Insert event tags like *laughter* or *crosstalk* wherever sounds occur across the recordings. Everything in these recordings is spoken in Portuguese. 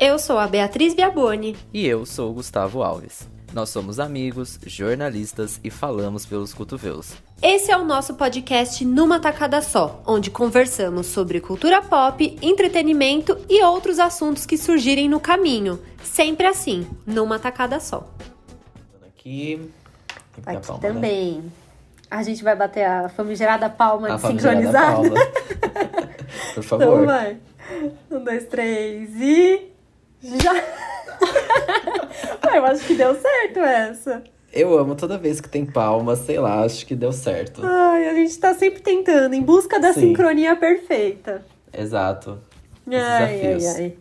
Eu sou a Beatriz Biaboni. E eu sou o Gustavo Alves. Nós somos amigos, jornalistas e falamos pelos cotovelos. Esse é o nosso podcast Numa Tacada Só, onde conversamos sobre cultura pop, entretenimento e outros assuntos que surgirem no caminho. Sempre assim, numa tacada só. Aqui. Aqui palma, né? também. Né? A gente vai bater a famigerada palma a de sincronizar. Palma. *laughs* Por favor. Então vai. Um, dois, três e. Já! eu acho que deu certo essa. Eu amo toda vez que tem palma, sei lá, acho que deu certo. Ai, a gente tá sempre tentando, em busca da Sim. sincronia perfeita. Exato. Ai, ai, ai.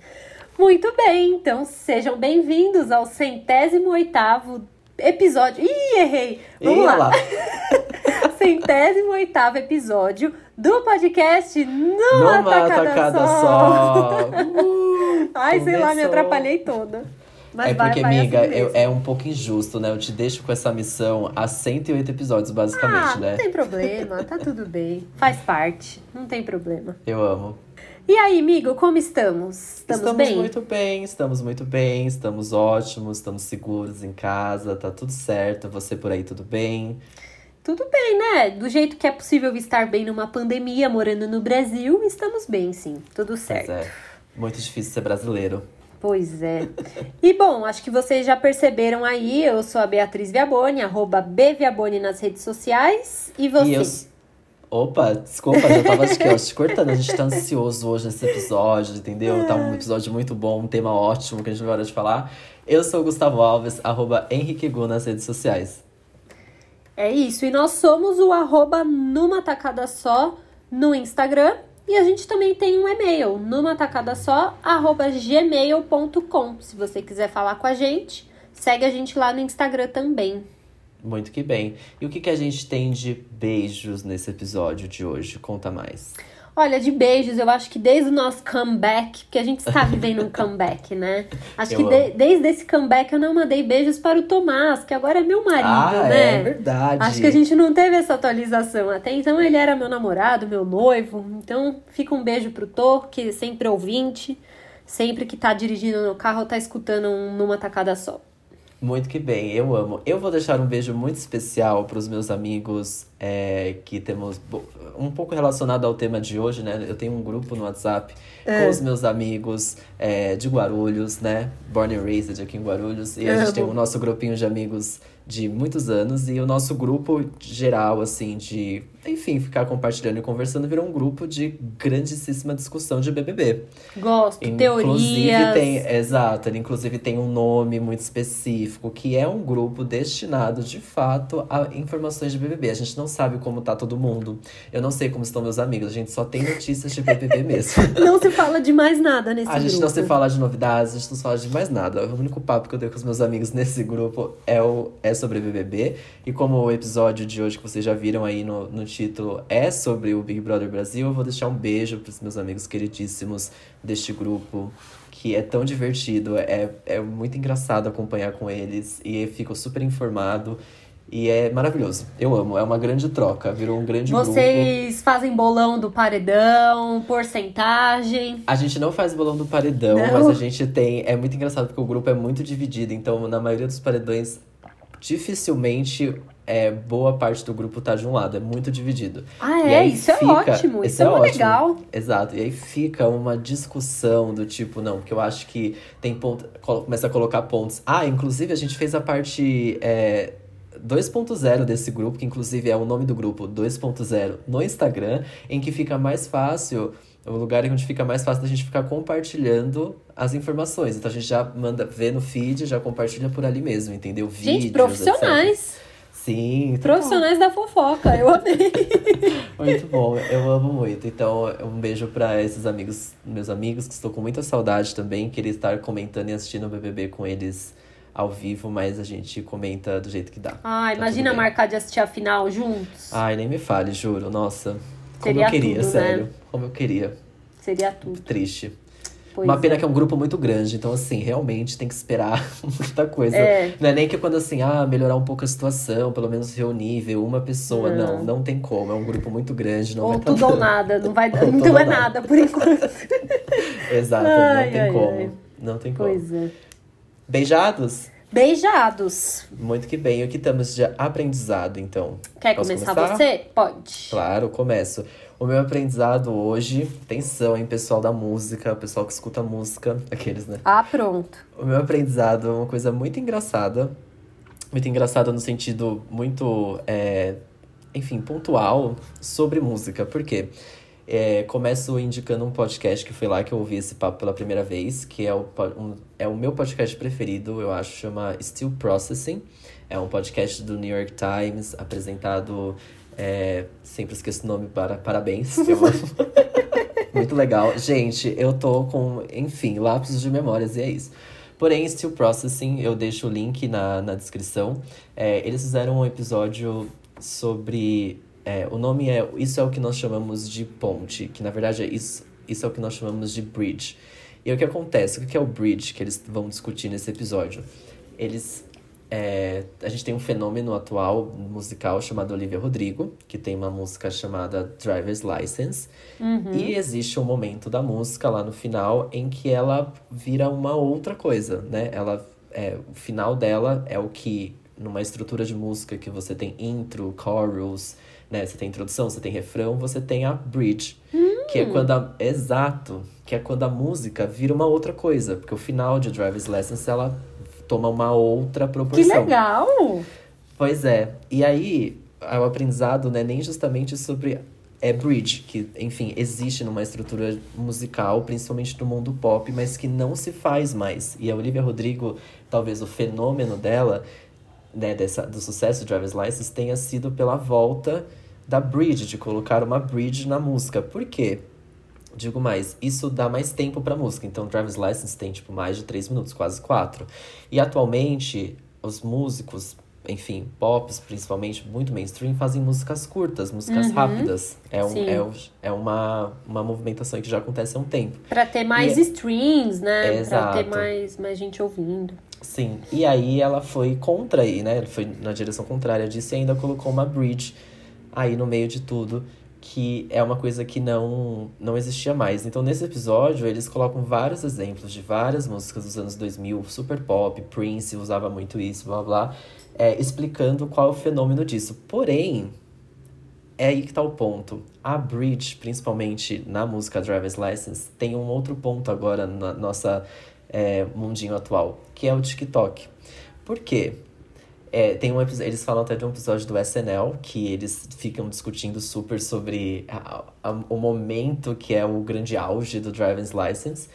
Muito bem, então sejam bem-vindos ao centésimo oitavo episódio. Ih, errei! Vamos lá. lá. *laughs* *laughs* centésimo oitavo episódio do podcast Numa, Numa Tacada, tacada Só. só. *laughs* Uh, Ai, sei lá, me atrapalhei toda. Mas é porque, vai amiga, assim é um pouco injusto, né? Eu te deixo com essa missão há 108 episódios, basicamente, ah, né? Não tem problema, tá tudo bem. Faz parte, não tem problema. Eu amo. E aí, amigo, como estamos? Estamos, estamos bem? muito bem, estamos muito bem, estamos ótimos, estamos seguros em casa, tá tudo certo. Você por aí, tudo bem? Tudo bem, né? Do jeito que é possível estar bem numa pandemia, morando no Brasil, estamos bem, sim. Tudo certo. Pois é. Muito difícil ser brasileiro. Pois é. E bom, acho que vocês já perceberam aí, eu sou a Beatriz Viaboni, arroba Bviaboni nas redes sociais. E você? Eu... Opa, desculpa, já tava acho que, ó, te cortando. A gente tá ansioso hoje nesse episódio, entendeu? Tá um episódio muito bom, um tema ótimo que a gente vai hora de falar. Eu sou o Gustavo Alves, arroba Henrique Gu nas redes sociais. É isso. E nós somos o arroba numa tacada só no Instagram. E a gente também tem um e-mail, numa tacada só, arroba gmail.com. Se você quiser falar com a gente, segue a gente lá no Instagram também. Muito que bem. E o que, que a gente tem de beijos nesse episódio de hoje? Conta mais. Olha, de beijos, eu acho que desde o nosso comeback, porque a gente está vivendo um comeback, né? Acho eu que de, desde esse comeback eu não mandei beijos para o Tomás, que agora é meu marido, ah, né? É verdade. Acho que a gente não teve essa atualização. Até então ele era meu namorado, meu noivo. Então fica um beijo pro Tô, que é sempre ouvinte, sempre que tá dirigindo no carro, tá escutando um, numa tacada só. Muito que bem, eu amo. Eu vou deixar um beijo muito especial para os meus amigos é, que temos um pouco relacionado ao tema de hoje, né? Eu tenho um grupo no WhatsApp é. com os meus amigos é, de Guarulhos, né? Born and raised aqui em Guarulhos. E a gente tem o nosso grupinho de amigos de muitos anos e o nosso grupo geral, assim, de, enfim, ficar compartilhando e conversando virou um grupo de grandíssima discussão de BBB. Gosto, inclusive teorias. Tem, exato, ele inclusive tem um nome muito específico, que é um grupo destinado, de fato, a informações de BBB. A gente não sabe como tá todo mundo. Eu não sei como estão meus amigos, a gente só tem notícias de BBB *laughs* mesmo. não se fala de mais nada nesse grupo. A gente não se fala de novidades, a gente não se fala de mais nada. O único papo que eu dei com os meus amigos nesse grupo é o é sobre BBB. E como o episódio de hoje que vocês já viram aí no, no título é sobre o Big Brother Brasil, eu vou deixar um beijo para os meus amigos queridíssimos deste grupo que é tão divertido, é, é muito engraçado acompanhar com eles e fico super informado. E é maravilhoso. Eu amo. É uma grande troca. Virou um grande Vocês grupo. Vocês fazem bolão do paredão, porcentagem? A gente não faz bolão do paredão, não. mas a gente tem. É muito engraçado porque o grupo é muito dividido. Então, na maioria dos paredões, dificilmente é, boa parte do grupo tá de um lado, é muito dividido. Ah, é? Isso é fica, é ótimo, isso é, é ótimo. legal. Exato, e aí fica uma discussão do tipo, não, porque eu acho que tem ponto. Começa a colocar pontos. Ah, inclusive a gente fez a parte. É, 2.0 desse grupo, que inclusive é o nome do grupo 2.0 no Instagram, em que fica mais fácil é o lugar onde fica mais fácil da gente ficar compartilhando as informações. Então a gente já manda ver no feed, já compartilha por ali mesmo, entendeu? Vídeos, gente, profissionais. Etc. Sim. Profissionais bom. da fofoca, eu amei. *laughs* muito bom, eu amo muito. Então, um beijo para esses amigos, meus amigos, que estou com muita saudade também. Queria estar comentando e assistindo o BBB com eles ao vivo, mas a gente comenta do jeito que dá. Ah, tá imagina marcar de assistir a final juntos. Ai, nem me fale, juro. Nossa, como Seria eu queria, tudo, né? sério. Né? Como eu queria. Seria tudo. Triste. Pois Uma pena é. que é um grupo muito grande, então assim, realmente tem que esperar *laughs* muita coisa. É. Não é nem que quando assim, ah, melhorar um pouco a situação, pelo menos reunir, ver uma pessoa. Não, não, não tem como. É um grupo muito grande, não ou vai tudo ou *laughs* nada, não vai não é nada. nada por enquanto. *laughs* Exato, ai, não tem ai, como. Ai. Não tem como. Pois é. Beijados? Beijados. Muito que bem. O que estamos de aprendizado, então? Quer começar, começar você? Pode. Claro, começo. O meu aprendizado hoje, atenção, hein, pessoal da música, pessoal que escuta música, *laughs* aqueles, né? Ah, pronto. O meu aprendizado é uma coisa muito engraçada. Muito engraçada no sentido muito, é, enfim, pontual sobre música. Por quê? É, começo indicando um podcast que foi lá que eu ouvi esse papo pela primeira vez, que é o, um, é o meu podcast preferido, eu acho, chama Still Processing. É um podcast do New York Times, apresentado. É, sempre esqueço o nome, para, parabéns. *laughs* Muito legal. Gente, eu tô com, enfim, lápis de memórias e é isso. Porém, Still Processing, eu deixo o link na, na descrição. É, eles fizeram um episódio sobre é, o nome é. Isso é o que nós chamamos de ponte, que na verdade é isso, isso é o que nós chamamos de bridge. E o que acontece? O que é o bridge que eles vão discutir nesse episódio? Eles. É, a gente tem um fenômeno atual musical chamado Olivia Rodrigo, que tem uma música chamada Driver's License. Uhum. E existe um momento da música lá no final em que ela vira uma outra coisa, né? Ela, é, o final dela é o que, numa estrutura de música que você tem intro, chorus, né? Você tem introdução, você tem refrão, você tem a bridge, hum. que é quando a, exato, que é quando a música vira uma outra coisa, porque o final de Driver's Lessons ela toma uma outra proporção. Que legal. Pois é. E aí, o aprendizado não é nem justamente sobre é bridge, que, enfim, existe numa estrutura musical, principalmente no mundo pop, mas que não se faz mais. E a Olivia Rodrigo, talvez o fenômeno dela né, dessa, do sucesso de Driver's License tenha sido pela volta da bridge, de colocar uma bridge na música. Por quê? Digo mais, isso dá mais tempo pra música. Então, Driver's License tem, tipo, mais de três minutos, quase quatro. E atualmente, os músicos, enfim, pops, principalmente, muito mainstream, fazem músicas curtas, músicas uhum. rápidas. É, um, é, é uma, uma movimentação que já acontece há um tempo. Pra ter mais e é streams, né? É, pra ter mais, mais gente ouvindo. Sim, e aí ela foi contra aí, né? Foi na direção contrária disso e ainda colocou uma bridge aí no meio de tudo, que é uma coisa que não, não existia mais. Então, nesse episódio, eles colocam vários exemplos de várias músicas dos anos 2000, super pop, Prince usava muito isso, blá blá, é, explicando qual é o fenômeno disso. Porém, é aí que tá o ponto. A bridge, principalmente na música Driver's License, tem um outro ponto agora na nossa é, mundinho atual, que é o TikTok. Por quê? É, tem um eles falam até de um episódio do SNL que eles ficam discutindo super sobre a, a, o momento que é o grande auge do driver's license.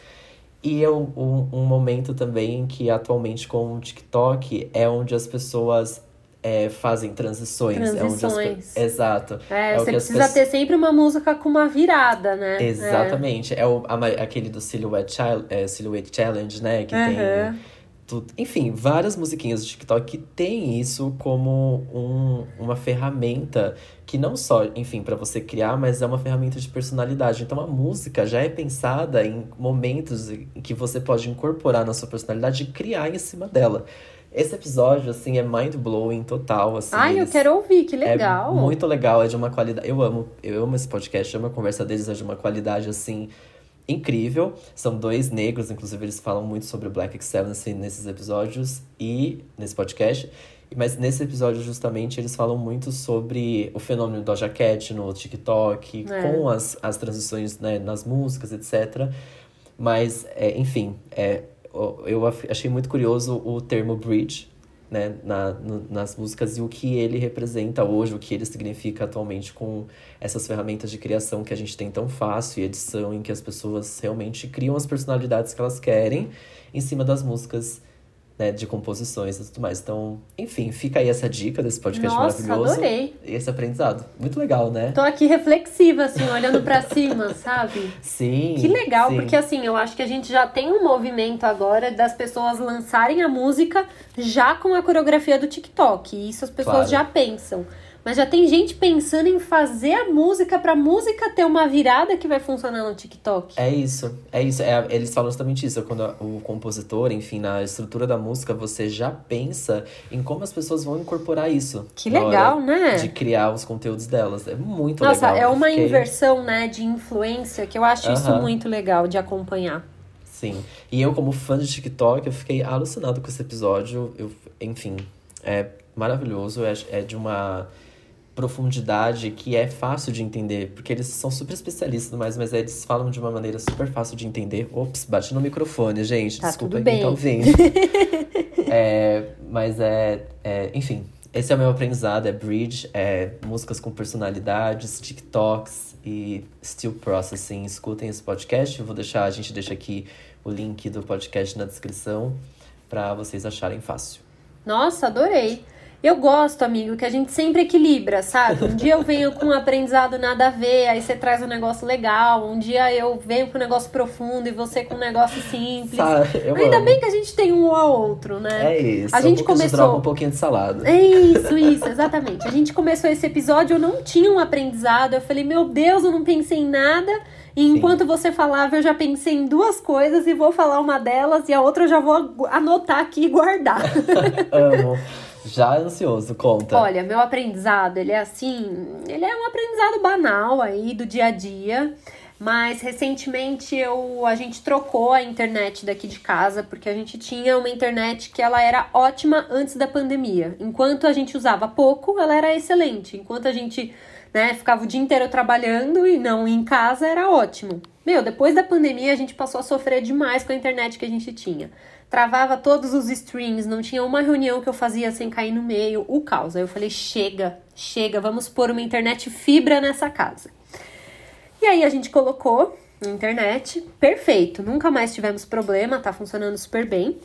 E é um, um, um momento também que atualmente com o TikTok é onde as pessoas é, fazem transições. Transições. É as... Exato. É, é você precisa ter sempre uma música com uma virada, né? Exatamente. É, é o, a, aquele do Silhouette, é, Silhouette Challenge, né? Que uhum. tem tudo. Enfim, várias musiquinhas do TikTok que tem isso como um, uma ferramenta que não só, enfim, para você criar, mas é uma ferramenta de personalidade. Então a música já é pensada em momentos que você pode incorporar na sua personalidade e criar em cima dela. Esse episódio, assim, é mind-blowing total, assim. Ai, eu quero ouvir, que legal. É muito legal, é de uma qualidade... Eu amo, eu amo esse podcast, eu amo a conversa deles, é de uma qualidade, assim, incrível. São dois negros, inclusive eles falam muito sobre o Black Excellence nesses episódios e nesse podcast. Mas nesse episódio, justamente, eles falam muito sobre o fenômeno do Doja Cat no TikTok, é. com as, as transições né, nas músicas, etc. Mas, é, enfim, é, eu achei muito curioso o termo bridge, né, na, no, nas músicas e o que ele representa hoje, o que ele significa atualmente com essas ferramentas de criação que a gente tem tão fácil e edição em que as pessoas realmente criam as personalidades que elas querem em cima das músicas né, de composições e tudo mais. Então, enfim, fica aí essa dica desse podcast Nossa, maravilhoso. adorei. E esse aprendizado. Muito legal, né? Tô aqui reflexiva, assim, olhando para cima, *laughs* sabe? Sim. Que legal, sim. porque assim, eu acho que a gente já tem um movimento agora das pessoas lançarem a música já com a coreografia do TikTok. E isso as pessoas claro. já pensam. Mas já tem gente pensando em fazer a música pra música ter uma virada que vai funcionar no TikTok. É isso, é isso. É, eles falam justamente isso. Quando o compositor, enfim, na estrutura da música, você já pensa em como as pessoas vão incorporar isso. Que legal, né? De criar os conteúdos delas. É muito Nossa, legal. Nossa, é uma fiquei... inversão, né, de influência que eu acho isso muito legal de acompanhar. Sim. E eu, como fã de TikTok, eu fiquei alucinado com esse episódio. Eu, enfim, é maravilhoso. É, é de uma profundidade que é fácil de entender, porque eles são super especialistas, mas, mas eles falam de uma maneira super fácil de entender. Ops, bate no microfone, gente. Tá Desculpa quem tá ouvindo. *laughs* é, mas é, é, enfim, esse é o meu aprendizado, é bridge, é músicas com personalidades, TikToks e still processing. Escutem esse podcast, eu vou deixar, a gente deixa aqui o link do podcast na descrição para vocês acharem fácil. Nossa, adorei. Eu gosto, amigo, que a gente sempre equilibra, sabe? Um dia eu venho com um aprendizado nada a ver, aí você traz um negócio legal. Um dia eu venho com um negócio profundo e você com um negócio simples. Ainda amo. bem que a gente tem um ao outro, né? É isso. A gente um começou um pouquinho de salada. É isso, isso, exatamente. A gente começou esse episódio, eu não tinha um aprendizado. Eu falei, meu Deus, eu não pensei em nada. E enquanto Sim. você falava, eu já pensei em duas coisas e vou falar uma delas e a outra eu já vou anotar aqui e guardar. *laughs* Amo. Já ansioso, conta. Olha, meu aprendizado, ele é assim, ele é um aprendizado banal aí do dia a dia. Mas recentemente eu, a gente trocou a internet daqui de casa, porque a gente tinha uma internet que ela era ótima antes da pandemia. Enquanto a gente usava pouco, ela era excelente. Enquanto a gente né, ficava o dia inteiro trabalhando e não em casa, era ótimo. Meu, depois da pandemia a gente passou a sofrer demais com a internet que a gente tinha travava todos os streams, não tinha uma reunião que eu fazia sem cair no meio, o caos. Aí eu falei: chega, chega, vamos pôr uma internet fibra nessa casa. E aí a gente colocou na internet, perfeito, nunca mais tivemos problema, tá funcionando super bem.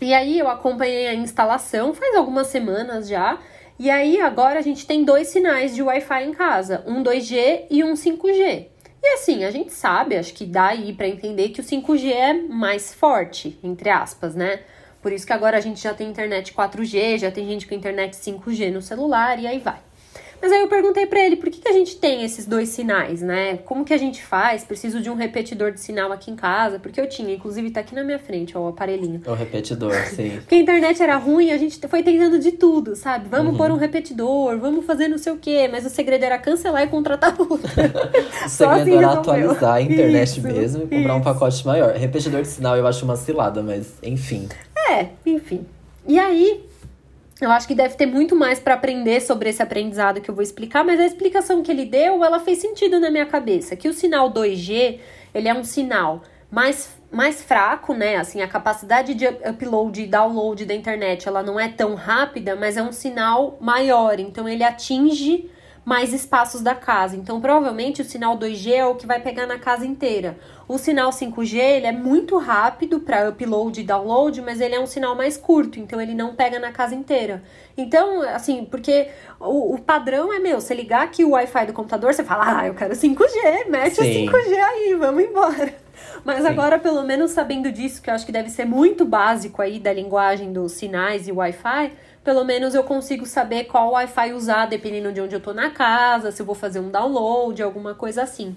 E aí eu acompanhei a instalação faz algumas semanas já. E aí agora a gente tem dois sinais de Wi-Fi em casa, um 2G e um 5G. E assim, a gente sabe, acho que dá aí para entender que o 5G é mais forte, entre aspas, né? Por isso que agora a gente já tem internet 4G, já tem gente com internet 5G no celular e aí vai. Mas aí eu perguntei para ele por que, que a gente tem esses dois sinais, né? Como que a gente faz? Preciso de um repetidor de sinal aqui em casa, porque eu tinha, inclusive tá aqui na minha frente, ó, o aparelhinho. O repetidor, sim. *laughs* porque a internet era ruim, a gente foi tentando de tudo, sabe? Vamos uhum. pôr um repetidor, vamos fazer não sei o quê, mas o segredo era cancelar e contratar *laughs* outro. o segredo assim era atualizar a internet isso, mesmo e comprar isso. um pacote maior. Repetidor de sinal eu acho uma cilada, mas enfim. É, enfim. E aí, eu acho que deve ter muito mais para aprender sobre esse aprendizado que eu vou explicar, mas a explicação que ele deu, ela fez sentido na minha cabeça, que o sinal 2G, ele é um sinal mais mais fraco, né? Assim, a capacidade de upload e download da internet, ela não é tão rápida, mas é um sinal maior, então ele atinge mais espaços da casa. Então, provavelmente o sinal 2G é o que vai pegar na casa inteira. O sinal 5G, ele é muito rápido para upload e download, mas ele é um sinal mais curto, então ele não pega na casa inteira. Então, assim, porque o, o padrão é meu, você ligar aqui o Wi-Fi do computador, você fala: "Ah, eu quero 5G, mete Sim. o 5G aí, vamos embora". *laughs* Mas Sim. agora, pelo menos sabendo disso, que eu acho que deve ser muito básico aí da linguagem dos sinais e Wi-Fi, pelo menos eu consigo saber qual Wi-Fi usar, dependendo de onde eu tô na casa, se eu vou fazer um download, alguma coisa assim.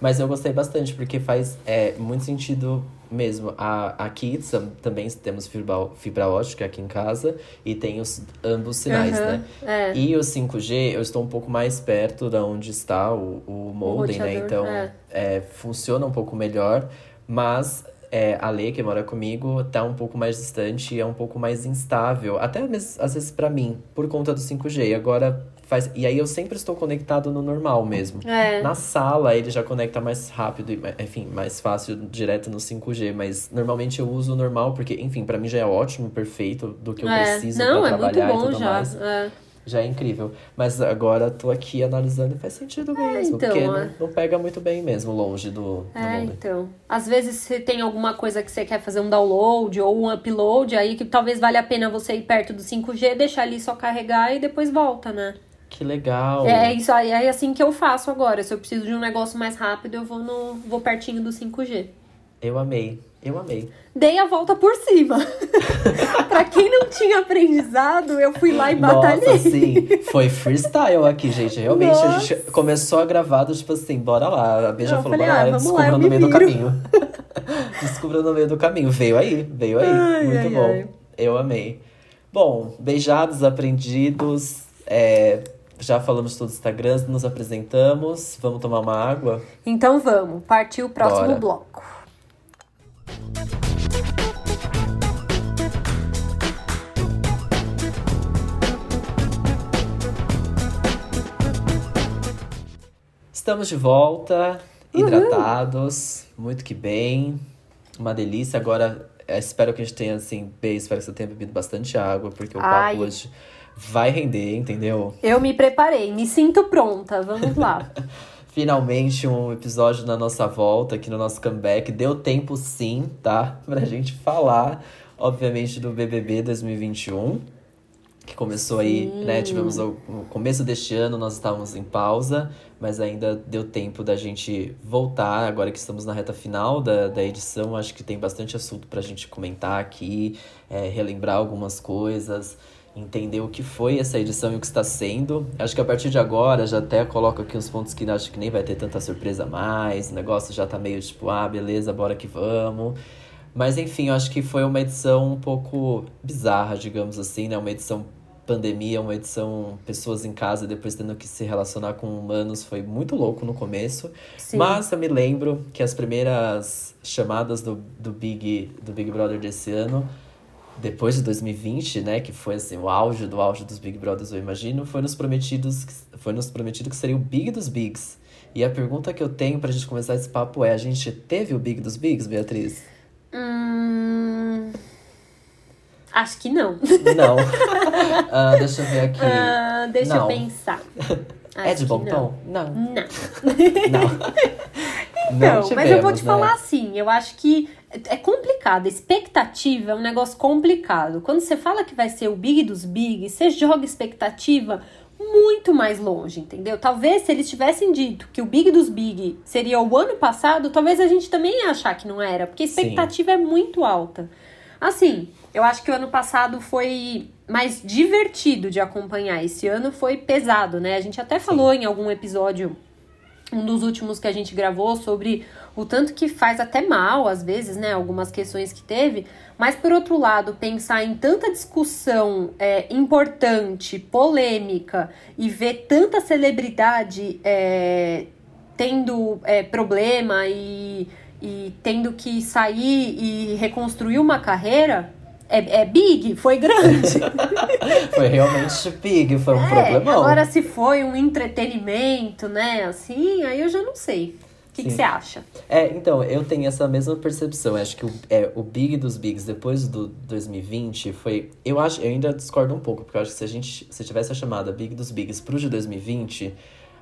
Mas eu gostei bastante, porque faz é, muito sentido mesmo. A, aqui também temos fibra, fibra ótica aqui em casa e tem os ambos sinais, uhum, né? É. E o 5G, eu estou um pouco mais perto da onde está o, o modem, o né? Então, é. É, funciona um pouco melhor, mas é, a Lê, que mora comigo, tá um pouco mais distante e é um pouco mais instável. Até mesmo, às vezes para mim, por conta do 5G. E agora faz. E aí eu sempre estou conectado no normal mesmo. É. Na sala ele já conecta mais rápido e, enfim, mais fácil direto no 5G. Mas normalmente eu uso o normal, porque, enfim, para mim já é ótimo, perfeito, do que eu é. preciso Não, pra é trabalhar muito bom e tudo já. mais. É já é incrível. Mas agora tô aqui analisando e faz sentido é, mesmo. então, porque é. não, não, pega muito bem mesmo, longe do, do É, mundo. então. Às vezes você tem alguma coisa que você quer fazer um download ou um upload, aí que talvez valha a pena você ir perto do 5G, deixar ali só carregar e depois volta, né? Que legal. É, isso aí, é assim que eu faço agora. Se eu preciso de um negócio mais rápido, eu vou no vou pertinho do 5G. Eu amei. Eu amei. Dei a volta por cima. *laughs* pra quem não tinha aprendizado, eu fui lá e batalhei. Nossa, sim. Foi freestyle aqui, gente. Realmente, Nossa. a gente começou a gravar, tipo assim, bora lá. A Beija falou, falei, bora ah, lá, descubra no meio viro. do caminho. *laughs* descubra no meio do caminho. Veio aí, veio aí. Ai, Muito ai, bom. Ai. Eu amei. Bom, beijados, aprendidos. É, já falamos todos os Instagrams, nos apresentamos. Vamos tomar uma água? Então vamos. Partiu o próximo Bora. bloco. Estamos de volta, hidratados, Uhul. muito que bem. Uma delícia. Agora, é, espero que a gente tenha, assim, bem, espero que você tenha bebido bastante água, porque o Ai. papo hoje vai render, entendeu? Eu me preparei, me sinto pronta. Vamos lá. *laughs* Finalmente um episódio na nossa volta, aqui no nosso comeback. Deu tempo sim, tá? Pra gente falar, obviamente, do BBB 2021. Que começou sim. aí, né? Tivemos o, no começo deste ano, nós estávamos em pausa, mas ainda deu tempo da gente voltar. Agora que estamos na reta final da, da edição, acho que tem bastante assunto pra gente comentar aqui, é, relembrar algumas coisas entender o que foi essa edição e o que está sendo. Acho que a partir de agora já até coloco aqui uns pontos que acho que nem vai ter tanta surpresa mais. O negócio já tá meio tipo, ah, beleza, bora que vamos. Mas enfim, eu acho que foi uma edição um pouco bizarra, digamos assim, né? Uma edição pandemia, uma edição pessoas em casa depois tendo que se relacionar com humanos, foi muito louco no começo. Sim. Mas eu me lembro que as primeiras chamadas do, do Big do Big Brother desse ano depois de 2020, né, que foi assim o auge do auge dos Big Brothers, eu imagino, foi nos prometidos, foi nos prometido que seria o Big dos Bigs. E a pergunta que eu tenho pra gente começar esse papo é: a gente teve o Big dos Bigs, Beatriz? Hum... Acho que não. Não. uh, deixa eu ver aqui. Uh, deixa não. eu pensar. é de bom tom? Não. Não. não. Então, tivemos, mas eu vou te né? falar assim, eu acho que é complicado. Expectativa é um negócio complicado. Quando você fala que vai ser o big dos big, você joga expectativa muito mais longe, entendeu? Talvez se eles tivessem dito que o big dos big seria o ano passado, talvez a gente também ia achar que não era, porque a expectativa Sim. é muito alta. Assim, eu acho que o ano passado foi mais divertido de acompanhar. Esse ano foi pesado, né? A gente até falou em algum episódio um dos últimos que a gente gravou sobre o tanto que faz até mal, às vezes, né? Algumas questões que teve. Mas, por outro lado, pensar em tanta discussão é, importante, polêmica, e ver tanta celebridade é, tendo é, problema e, e tendo que sair e reconstruir uma carreira, é, é big, foi grande. *laughs* foi realmente big, foi um é, problemão. Agora, se foi um entretenimento, né, assim, aí eu já não sei. O que você acha? É, então, eu tenho essa mesma percepção. Eu acho que o, é, o Big dos Bigs depois do 2020 foi. Eu acho, eu ainda discordo um pouco, porque eu acho que se a gente se tivesse a chamada Big dos Bigs pro de 2020,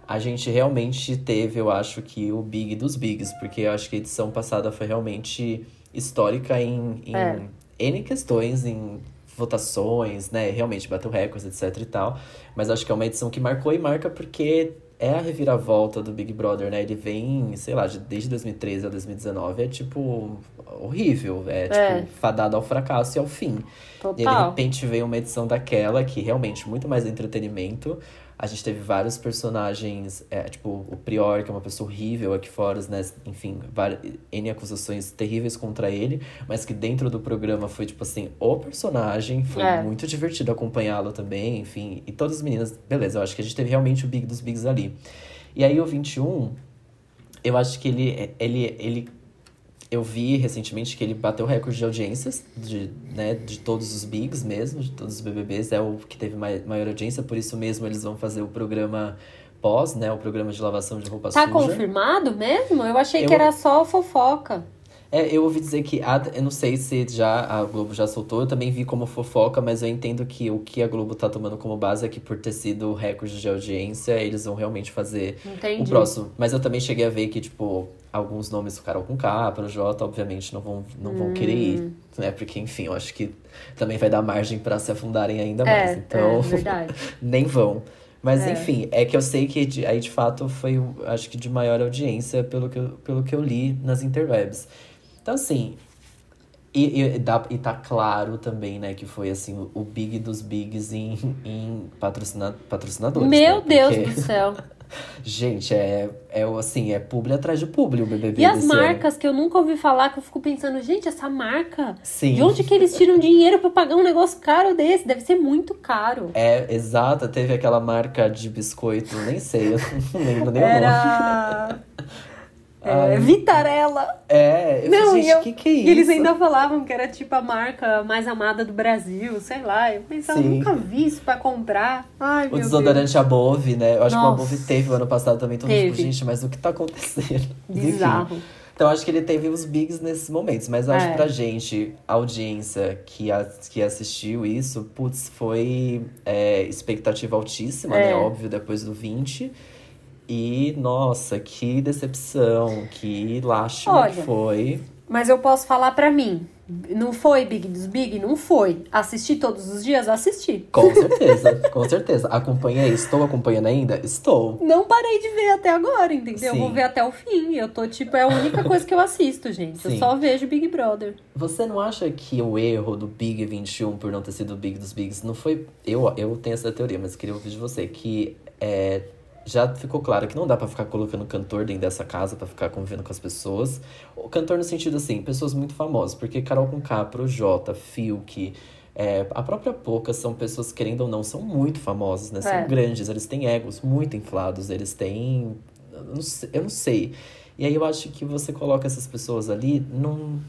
a gente realmente teve, eu acho que, o Big dos Bigs, porque eu acho que a edição passada foi realmente histórica em, em é. N questões, em votações, né? Realmente bateu recordes, etc e tal. Mas acho que é uma edição que marcou e marca porque é a reviravolta do Big Brother, né? Ele vem, sei lá, desde 2013 a 2019 é tipo horrível, é, é. tipo fadado ao fracasso e ao fim. Total. E de repente veio uma edição daquela que realmente muito mais entretenimento. A gente teve vários personagens, é, tipo, o Prior, que é uma pessoa horrível aqui fora, né? Enfim, várias, N acusações terríveis contra ele, mas que dentro do programa foi, tipo assim, o personagem. Foi é. muito divertido acompanhá-lo também, enfim. E todas as meninas, beleza, eu acho que a gente teve realmente o Big dos Bigs ali. E aí o 21, eu acho que ele, ele, ele eu vi recentemente que ele bateu recorde de audiências de, né, de todos os bigs mesmo, de todos os BBBs, é o que teve maior audiência, por isso mesmo eles vão fazer o programa pós, né, o programa de lavação de roupa tá suja. Tá confirmado mesmo? Eu achei eu... que era só fofoca. É, eu ouvi dizer que, a, eu não sei se já a Globo já soltou, eu também vi como fofoca, mas eu entendo que o que a Globo tá tomando como base é que por ter sido recorde de audiência, eles vão realmente fazer Entendi. o próximo. Mas eu também cheguei a ver que, tipo, alguns nomes ficaram com K, pro J, obviamente não vão, não vão hum. querer ir, né? Porque, enfim, eu acho que também vai dar margem para se afundarem ainda é, mais. Então, é, *laughs* nem vão. Mas é. enfim, é que eu sei que aí de fato foi, acho que de maior audiência pelo que eu, pelo que eu li nas interwebs. Então, assim, e, e, dá, e tá claro também, né, que foi assim, o, o big dos bigs em, em patrocina, patrocinadores. Meu né? Deus do céu! *laughs* Gente, é, é assim, é publi atrás de publi o BBB E as marcas ano. que eu nunca ouvi falar, que eu fico pensando, gente, essa marca, Sim. de onde que eles tiram dinheiro para pagar um negócio caro desse? Deve ser muito caro. É, exato. Teve aquela marca de biscoito, nem sei, eu não lembro nem Era... o nome. *laughs* É, Vitarella. É, eu não, gente, o que, que é isso? E eles ainda falavam que era tipo a marca mais amada do Brasil, sei lá. Eu pensava, Sim. nunca vi isso pra comprar. Ai, o desodorante Above, né? Eu acho Nossa. que o Above teve o ano passado também. Todo mundo, tipo, gente, mas o que tá acontecendo? *laughs* Bizarro. Enfim. Então acho que ele teve os bigs nesses momentos. Mas acho é. que pra gente, a audiência que, a, que assistiu isso, putz, foi é, expectativa altíssima, né? é. né? Óbvio, depois do 20. E, nossa, que decepção, que lástima Olha, que foi. Mas eu posso falar para mim. Não foi Big dos Big? Não foi. Assisti todos os dias? Assisti. Com certeza, com certeza. Acompanhei, estou acompanhando ainda? Estou. Não parei de ver até agora, entendeu? Sim. Vou ver até o fim. Eu tô, tipo, é a única coisa que eu assisto, gente. Sim. Eu só vejo Big Brother. Você não acha que o erro do Big 21 por não ter sido o Big dos Bigs não foi. Eu, eu tenho essa teoria, mas queria ouvir de você. Que é já ficou claro que não dá para ficar colocando cantor dentro dessa casa para ficar convivendo com as pessoas. O cantor no sentido assim, pessoas muito famosas, porque Carol com K, Projota, Fiuk, é, a própria Poca são pessoas, querendo ou não, são muito famosas, né? São é. grandes, eles têm egos muito inflados, eles têm. Eu não, sei, eu não sei. E aí eu acho que você coloca essas pessoas ali, não,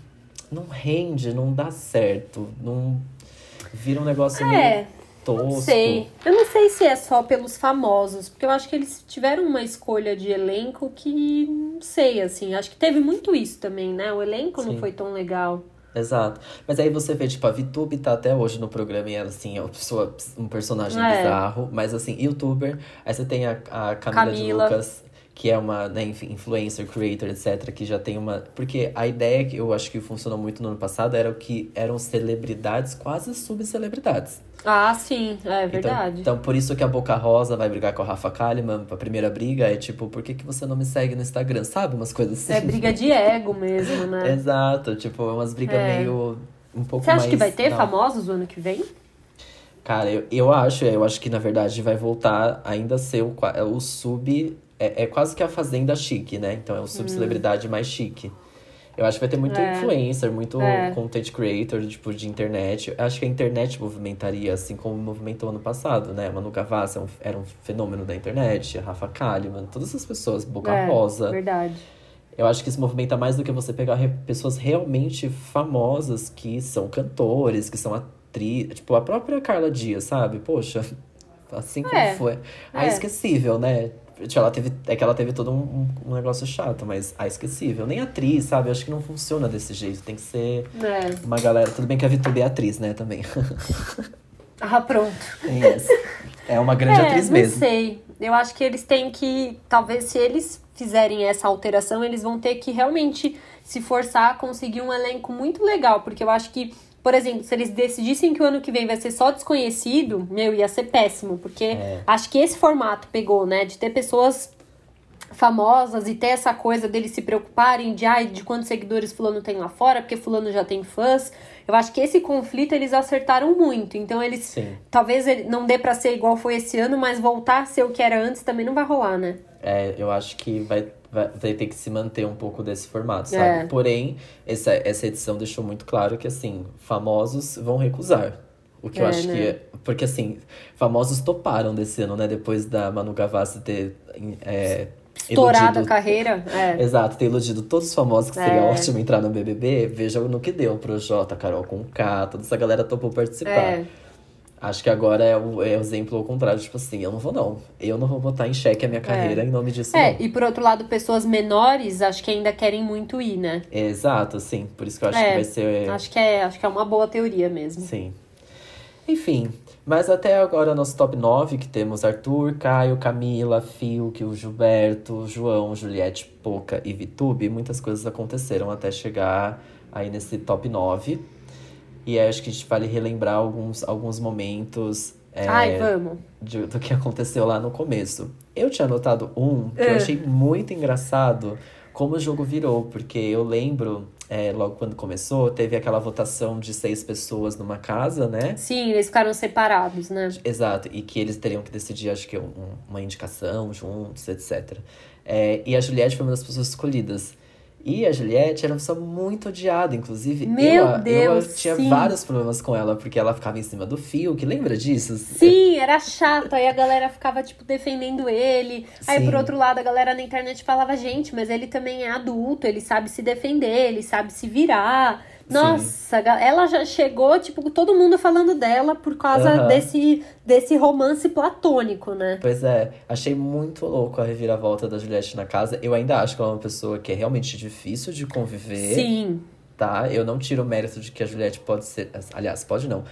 não rende, não dá certo, não. Vira um negócio é. meio tosco. Não sei. Eu não sei se é só pelos famosos, porque eu acho que eles tiveram uma escolha de elenco que não sei, assim. Acho que teve muito isso também, né? O elenco Sim. não foi tão legal. Exato. Mas aí você vê, tipo, a Vitube tá até hoje no programa e ela, assim, é uma pessoa, um personagem é. bizarro. Mas, assim, youtuber. Aí você tem a, a Camila, Camila. de Lucas, que é uma, né, influencer, creator, etc., que já tem uma. Porque a ideia que eu acho que funcionou muito no ano passado era o que eram celebridades, quase subcelebridades. Ah, sim, é então, verdade. Então, então, por isso que a Boca Rosa vai brigar com a Rafa Kalimann. A primeira briga é tipo, por que, que você não me segue no Instagram? Sabe? Umas coisas assim. É briga de ego mesmo, né? *laughs* Exato, tipo, é umas brigas é. meio. Um pouco Você acha mais, que vai ter não. famosos no ano que vem? Cara, eu, eu acho, eu acho que na verdade vai voltar ainda a ser o, é o sub. É, é quase que a fazenda chique, né? Então é o sub-celebridade hum. mais chique. Eu acho que vai ter muito é. influencer, muito é. content creator, tipo, de internet. Eu acho que a internet movimentaria, assim como movimentou ano passado, né? Manu Gavassi é era um fenômeno da internet, a Rafa Kalimann, todas essas pessoas, Boca é, Rosa. verdade. Eu acho que isso movimenta mais do que você pegar re pessoas realmente famosas que são cantores, que são atrizes. Tipo, a própria Carla Dias, sabe? Poxa, assim como é, foi. A é. esquecível, né? Ela teve, é que ela teve todo um, um negócio chato, mas a esquecível. Nem atriz, sabe? Eu acho que não funciona desse jeito. Tem que ser é. uma galera. Tudo bem que a Vitube é atriz, né, também. *laughs* Ah, pronto. Yes. É uma grande é, atriz mesmo. Não sei. Eu acho que eles têm que. Talvez se eles fizerem essa alteração, eles vão ter que realmente se forçar a conseguir um elenco muito legal. Porque eu acho que por exemplo, se eles decidissem que o ano que vem vai ser só desconhecido, meu, ia ser péssimo, porque é. acho que esse formato pegou, né? De ter pessoas famosas e ter essa coisa deles se preocuparem de, ai, de quantos seguidores fulano tem lá fora, porque fulano já tem fãs. Eu acho que esse conflito eles acertaram muito. Então eles Sim. talvez ele não dê para ser igual foi esse ano, mas voltar a ser o que era antes também não vai rolar, né? É, eu acho que vai vai, vai ter que se manter um pouco desse formato, sabe? É. Porém, essa, essa edição deixou muito claro que, assim, famosos vão recusar. O que é, eu acho né? que. Porque, assim, famosos toparam desse ano, né? Depois da Manu Gavassi ter. É, Estourado a carreira. É. Exato, ter iludido todos os famosos, que seria é. ótimo entrar no BBB. Veja no que deu pro Jota, Carol com K, toda essa galera topou participar. É. Acho que agora é o, é o exemplo ao contrário, tipo assim, eu não vou não. Eu não vou botar em xeque a minha carreira é. em nome disso. É, não. e por outro lado, pessoas menores acho que ainda querem muito ir, né? Exato, sim. Por isso que eu acho é, que vai ser. Acho que, é, acho que é uma boa teoria mesmo. Sim. Enfim, mas até agora nosso top 9, que temos Arthur, Caio, Camila, Fiuk, o Gilberto, João, Juliette, Poca e Vitube, muitas coisas aconteceram até chegar aí nesse top 9. E acho que a gente vale relembrar alguns, alguns momentos. É, Ai, vamos. De, do que aconteceu lá no começo. Eu tinha anotado um que uh. eu é. achei muito engraçado como o jogo virou, porque eu lembro, é, logo quando começou, teve aquela votação de seis pessoas numa casa, né? Sim, eles ficaram separados, né? Exato, e que eles teriam que decidir, acho que, um, uma indicação juntos, etc. É, e a Juliette foi uma das pessoas escolhidas. E a Juliette era uma pessoa muito odiada, inclusive. Meu eu, Deus! Eu tinha sim. vários problemas com ela, porque ela ficava em cima do fio, que lembra disso? Sim, era chato. Aí a galera ficava, tipo, defendendo ele. Aí, Sim. por outro lado, a galera na internet falava, gente, mas ele também é adulto, ele sabe se defender, ele sabe se virar. Nossa, ga- ela já chegou, tipo, todo mundo falando dela por causa Aham. desse, desse romance platônico, né? Pois é, achei muito louco a reviravolta da Juliette na casa. Eu ainda acho que ela é uma pessoa que é realmente difícil de conviver. Sim. tá? Eu não tiro o mérito de que a Juliette pode ser. Aliás, pode não.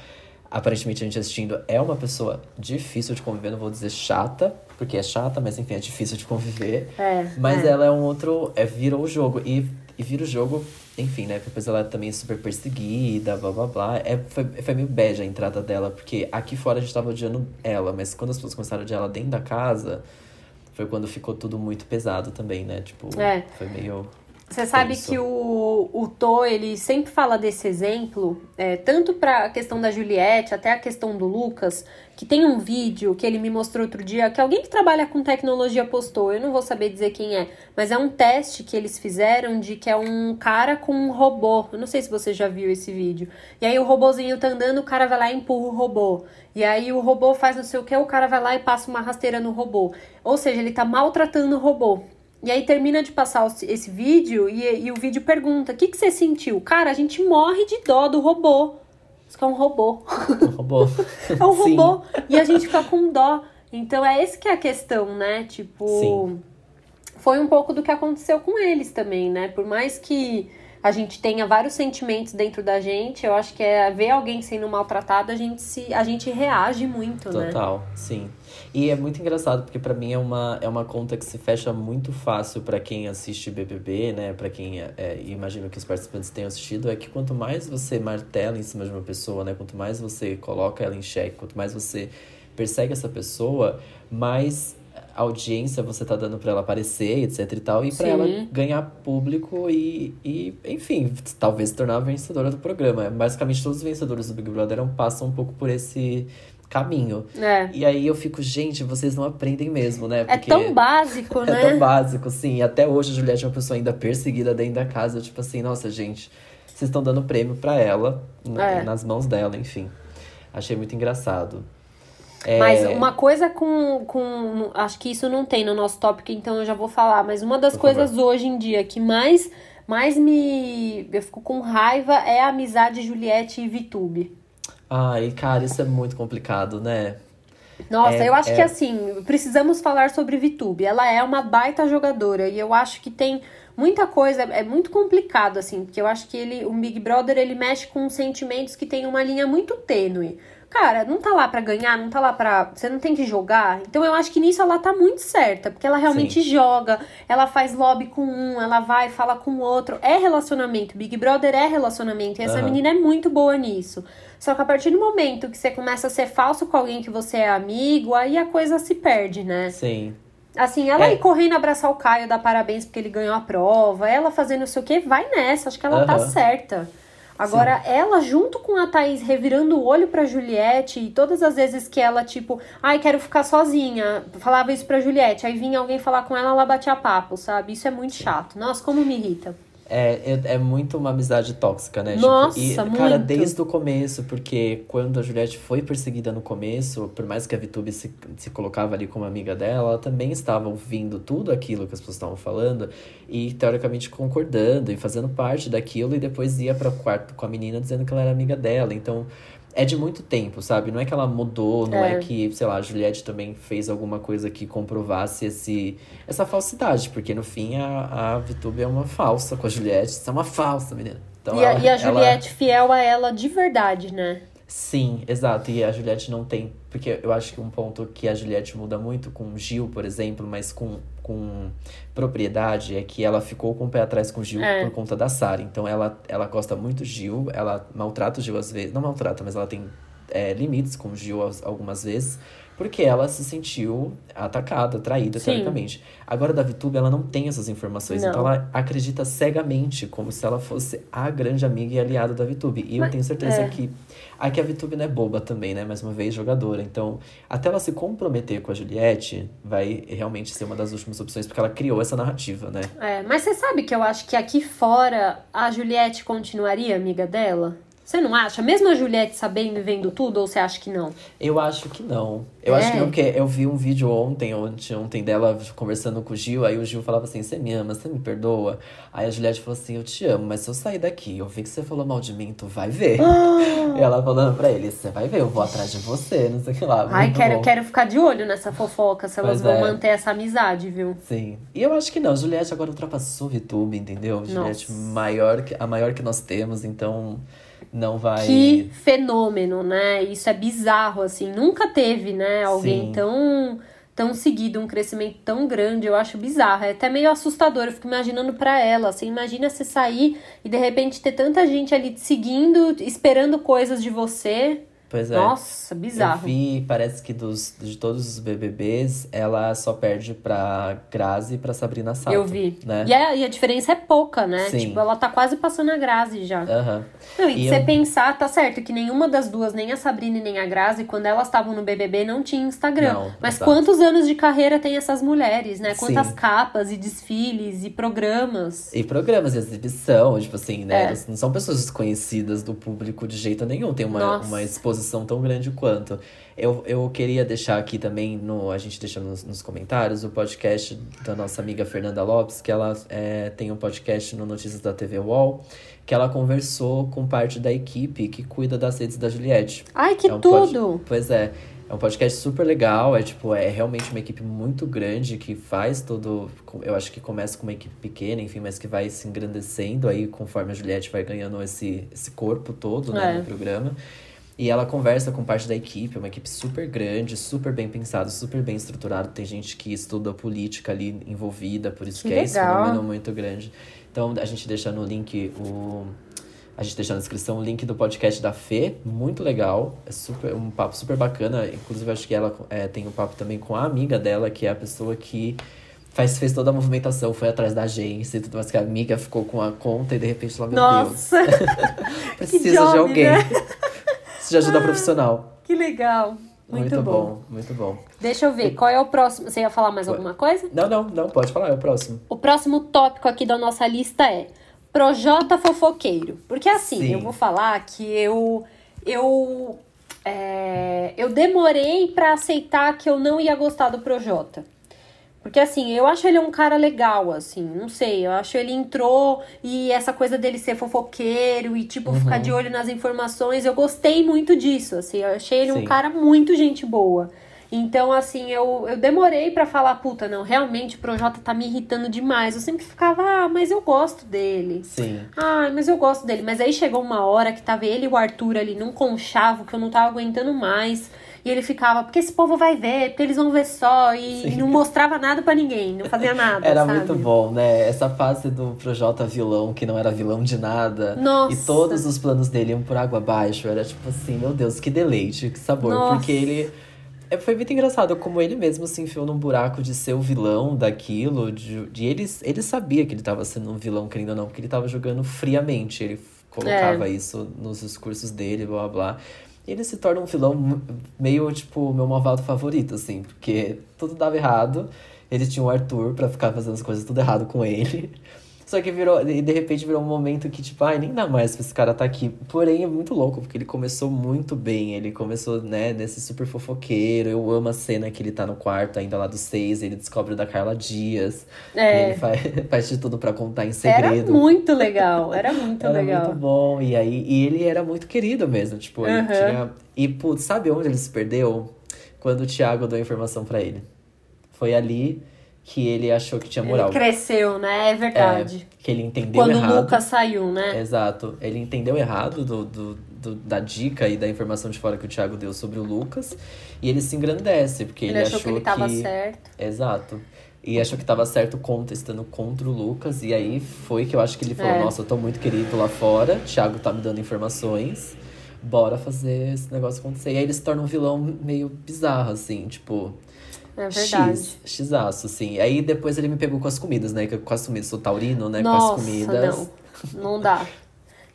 Aparentemente, a gente assistindo é uma pessoa difícil de conviver, não vou dizer chata, porque é chata, mas enfim, é difícil de conviver. É. Mas é. ela é um outro. É, virou o jogo. E, e vira o jogo, enfim, né? Depois ela também é super perseguida, blá blá blá. É, foi, foi meio bad a entrada dela, porque aqui fora a gente tava odiando ela, mas quando as pessoas começaram a odiar ela dentro da casa, foi quando ficou tudo muito pesado também, né? Tipo, É. foi meio. Você sabe que o, o Tô, ele sempre fala desse exemplo, é, tanto pra questão da Juliette, até a questão do Lucas, que tem um vídeo que ele me mostrou outro dia, que alguém que trabalha com tecnologia postou, eu não vou saber dizer quem é, mas é um teste que eles fizeram de que é um cara com um robô. Eu não sei se você já viu esse vídeo. E aí o robozinho tá andando, o cara vai lá e empurra o robô. E aí o robô faz não sei o que, o cara vai lá e passa uma rasteira no robô. Ou seja, ele tá maltratando o robô. E aí termina de passar esse vídeo e, e o vídeo pergunta: o que, que você sentiu? Cara, a gente morre de dó do robô. Isso que é um robô. Um robô. *laughs* É um Sim. robô. E a gente fica com dó. Então é esse que é a questão, né? Tipo. Sim. Foi um pouco do que aconteceu com eles também, né? Por mais que a gente tenha vários sentimentos dentro da gente, eu acho que é ver alguém sendo maltratado, a gente se a gente reage muito, né? Total, sim. E é muito engraçado, porque pra mim é uma, é uma conta que se fecha muito fácil pra quem assiste BBB, né? Pra quem, é, imagino que os participantes tenham assistido, é que quanto mais você martela em cima de uma pessoa, né? Quanto mais você coloca ela em xeque, quanto mais você persegue essa pessoa, mais audiência você tá dando pra ela aparecer, etc e tal, e Sim. ela ganhar público e, e, enfim, talvez se tornar a vencedora do programa. Basicamente, todos os vencedores do Big Brother passam um pouco por esse caminho. É. E aí eu fico, gente, vocês não aprendem mesmo, né? É tão básico, *laughs* É né? tão básico, sim. Até hoje a Juliette é uma pessoa ainda perseguida dentro da casa. Tipo assim, nossa, gente, vocês estão dando prêmio pra ela, na- É. nas mãos dela, enfim. Achei muito engraçado. É, Mas uma coisa com, com. Acho que isso não tem no nosso tópico, então eu já vou falar. Mas uma das Por coisas hoje em dia que mais, mais me. Eu fico com raiva é a amizade Juliette e Vitube. Ai, cara, isso é muito complicado, né? Nossa, É- eu acho é- que assim, precisamos falar sobre Vitube. Ela é uma baita jogadora e eu acho que tem muita coisa, é muito complicado assim, porque eu acho que ele, o Big Brother, ele mexe com sentimentos que tem uma linha muito tênue. Cara, não tá lá pra ganhar, não tá lá pra. Você não tem que jogar. Então eu acho que nisso ela tá muito certa, porque ela realmente joga, ela faz lobby com um, ela vai, fala com o outro. É relacionamento. Big Brother é relacionamento. E essa Aham. menina é muito boa nisso. Só que a partir do momento que você começa a ser falso com alguém que você é amigo, aí a coisa se perde, né? Sim. Assim, ela É. ir correndo abraçar o Caio, dar parabéns porque ele ganhou a prova, ela fazendo não sei o que, vai nessa, acho que ela tá Aham. certa. Agora, ela junto com a Thaís revirando o olho pra Juliette, e todas as vezes que ela, tipo, ai, quero ficar sozinha, falava isso pra Juliette, aí vinha alguém falar com ela, ela batia papo, sabe? Isso é muito chato. Nossa, como me irrita. É, é, é muito uma amizade tóxica, né? Nossa, tipo, e, Cara, muito. desde o começo, porque quando a Juliette foi perseguida no começo, por mais que a Vitube se, se colocava ali como amiga dela, ela também estava ouvindo tudo aquilo que as pessoas estavam falando e teoricamente concordando e fazendo parte daquilo, e depois ia para o quarto com a menina dizendo que ela era amiga dela. Então. É de muito tempo, sabe? Não é que ela mudou, não é, É. que, sei lá, a Juliette também fez alguma coisa que comprovasse esse, essa falsidade, porque no fim a, a Vitube é uma falsa com a Juliette. Você é uma falsa, menina. Então, e, a, ela- e a ela- Juliette fiel a ela de verdade, né? Sim, exato. E a Juliette não tem. Porque eu acho que um ponto que a Juliette muda muito com o Gil, por exemplo, mas com, com propriedade, é que ela ficou com o pé atrás com o Gil É. por conta da Sara. Então ela, ela gosta muito do Gil, ela maltrata o Gil às vezes. Não maltrata, mas ela tem. é, limites com o Gil algumas vezes porque ela se sentiu atacada, traída, Sim. teoricamente. Agora, da VTube, ela não tem essas informações. Não. Então, ela acredita cegamente, como se ela fosse a grande amiga e aliada da VTube. E Mas, eu tenho certeza é. que... Aqui a VTube não é boba também, né? Mais uma vez, jogadora. Então, até ela se comprometer com a Juliette, vai realmente ser uma das últimas opções, porque ela criou essa narrativa, né? É, mas você sabe que eu acho que aqui fora a Juliette continuaria amiga dela? Você não acha? Mesmo a Juliette sabendo e vendo tudo, ou você acha que não? Eu acho que não. Eu é. acho que não, porque eu vi um vídeo ontem, ontem, ontem dela conversando com o Gil, aí o Gil falava assim, você me ama, você me perdoa? Aí a Juliette falou assim, eu te amo, mas se eu sair daqui, eu vi que você falou mal de mim, tu vai ver. Ah. *laughs* E ela falando pra ele, você vai ver, eu vou atrás de você, não sei o que lá. Ai, quero, quero ficar de olho nessa fofoca, se elas pois vão é. manter essa amizade, viu? Sim. E eu acho que não, Juliette agora ultrapassou o VTube, entendeu? Juliette maior, a maior que nós temos, então não vai. Que fenômeno, né? Isso é bizarro, assim. Nunca teve, né? Alguém Sim. tão tão seguido, um crescimento tão grande, eu acho bizarro. É até meio assustador, eu fico imaginando para ela, assim, imagina você sair e de repente ter tanta gente ali te seguindo, esperando coisas de você. Pois é. Nossa, bizarro. Eu vi, parece que dos, de todos os BBBs, ela só perde pra Grazi e pra Sabrina Sato. Eu vi. Né? E, a, e a diferença é pouca, né? Sim. Tipo, ela tá quase passando a Grazi já. Uhum. Não, e, e você eu... pensar, tá certo, que nenhuma das duas, nem a Sabrina e nem a Grazi, quando elas estavam no BBB, não tinha Instagram. Não, Mas exato. quantos anos de carreira tem essas mulheres, né? Quantas Sim. capas e desfiles e programas. E programas de exibição, tipo assim, né? É. Elas não são pessoas desconhecidas do público de jeito nenhum. Tem uma, uma exposição exposição tão grande quanto. Eu, eu queria deixar aqui também, no, a gente deixa nos, nos comentários, o podcast da nossa amiga Fernanda Lopes, que ela é, tem um podcast no Notícias da TV Wall, que ela conversou com parte da equipe que cuida das redes da Juliette. Ai, que é um tudo! Pod... Pois é. É um podcast super legal, é tipo, é realmente uma equipe muito grande que faz todo. Eu acho que começa com uma equipe pequena, enfim, mas que vai se engrandecendo aí conforme a Juliette vai ganhando esse, esse corpo todo né, é. no programa. E ela conversa com parte da equipe, é uma equipe super grande, super bem pensada, super bem estruturada. Tem gente que estuda política ali envolvida, por isso que, que é esse fenômeno muito grande. Então a gente deixa no link o. A gente deixa na descrição o link do podcast da Fê, muito legal. É super, um papo super bacana. Inclusive, acho que ela é, tem um papo também com a amiga dela, que é a pessoa que faz, fez toda a movimentação, foi atrás da agência e tudo mais, que a amiga ficou com a conta e de repente ela, meu Nossa! Deus. *laughs* *laughs* Precisa de alguém. Né? *laughs* de ajuda ah, profissional. Que legal. Muito, muito bom. bom. Muito bom. Deixa eu ver, qual é o próximo? Você ia falar mais alguma coisa? Não, não, não, pode falar, é o próximo. O próximo tópico aqui da nossa lista é Projota Fofoqueiro. Porque assim, Sim. eu vou falar que eu. Eu. É, eu demorei para aceitar que eu não ia gostar do Projota. Porque assim, eu acho ele um cara legal, assim, não sei, eu acho ele entrou e essa coisa dele ser fofoqueiro e, tipo, uhum. ficar de olho nas informações, eu gostei muito disso, assim, eu achei ele Sim. um cara muito gente boa. Então, assim, eu, eu demorei para falar, puta, não, realmente o Projota tá me irritando demais. Eu sempre ficava, ah, mas eu gosto dele. Sim. Ah, mas eu gosto dele. Mas aí chegou uma hora que tava ele e o Arthur ali num conchavo que eu não tava aguentando mais. E ele ficava, porque esse povo vai ver, porque eles vão ver só. E, e não mostrava nada para ninguém, não fazia *laughs* nada. Era sabe? muito bom, né? Essa fase do Projota vilão, que não era vilão de nada. Nossa. E todos os planos dele iam por água abaixo. Era tipo assim, meu Deus, que deleite, que sabor. Nossa. Porque ele. É, foi muito engraçado como ele mesmo se enfiou num buraco de ser o vilão daquilo. De, de ele, ele sabia que ele estava sendo um vilão, querendo ou não, porque ele estava jogando friamente. Ele colocava é. isso nos discursos dele, blá blá blá ele se torna um vilão meio, tipo, meu malvado favorito, assim, porque tudo dava errado. Ele tinha o Arthur para ficar fazendo as coisas tudo errado com ele. Só que virou, e de repente virou um momento que, tipo, ai, nem dá mais pra esse cara tá aqui. Porém, é muito louco, porque ele começou muito bem. Ele começou, né, nesse super fofoqueiro. Eu amo a cena que ele tá no quarto ainda lá do seis, ele descobre da Carla Dias. É. Ele faz, *laughs* faz de tudo para contar em segredo. Era muito legal, era muito era legal. muito bom. E aí, e ele era muito querido mesmo, tipo, ele tinha. E, putz, sabe onde ele se perdeu? Quando o Thiago deu a informação para ele. Foi ali que ele achou que tinha moral. Ele cresceu, né? É verdade. É, que ele entendeu Quando errado. Quando o Lucas saiu, né? Exato. Ele entendeu errado do, do, do, da dica e da informação de fora que o Thiago deu sobre o Lucas. E ele se engrandece, porque ele, ele achou, achou, que ele tava que... certo. Exato. E achou que tava certo contestando contra o Lucas. E aí foi que eu acho que ele falou: é. Nossa, eu tô muito querido lá fora. Thiago tá me dando informações. bora fazer esse negócio acontecer. E aí ele se torna um vilão meio bizarro, assim, tipo. É verdade. X, Xaço, assim. Aí depois ele me pegou com as comidas, né? Com as comidas, sou taurino, né? Nossa, com as comidas. Não, não dá. *laughs*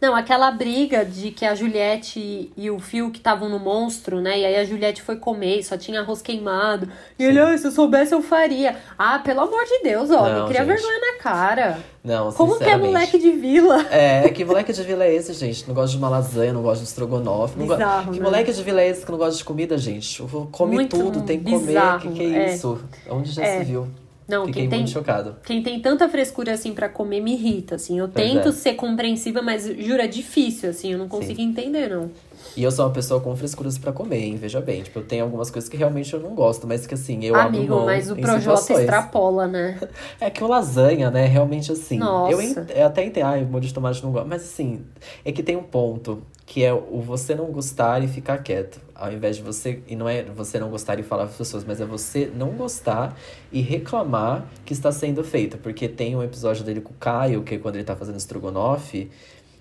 Não, aquela briga de que a Juliette e o Phil que estavam no monstro, né? E aí a Juliette foi comer, só tinha arroz queimado. E Sim. ele, ah, se eu soubesse, eu faria. Ah, pelo amor de Deus, ó, não, cria vergonha na cara. Não, Como que é moleque de vila? É, que moleque de vila é esse, gente? Não gosta de uma lasanha, não gosta de estrogonofe. Bizarro, Que né? moleque de vila é esse que não gosta de comida, gente? Come Muito tudo, tem que comer. Que que é, é. isso? Onde já é. se viu? Não, Fiquei quem tem, muito chocado. Quem tem tanta frescura assim para comer me irrita, assim. Eu pois tento é. ser compreensiva, mas juro, é difícil, assim. Eu não consigo Sim. entender, não. E eu sou uma pessoa com frescuras para comer, hein? Veja bem. Tipo, eu tenho algumas coisas que realmente eu não gosto, mas que assim, eu Amigo, abro mas o Projota extrapola, né? *laughs* é que o lasanha, né? Realmente assim. Nossa. Eu, eu até entendo, ai, molho de tomate não gosto. Mas assim, é que tem um ponto que é o você não gostar e ficar quieto. Ao invés de você. E não é você não gostar e falar para as pessoas, mas é você não gostar e reclamar que está sendo feito. Porque tem um episódio dele com o Caio, que é quando ele tá fazendo estrogonofe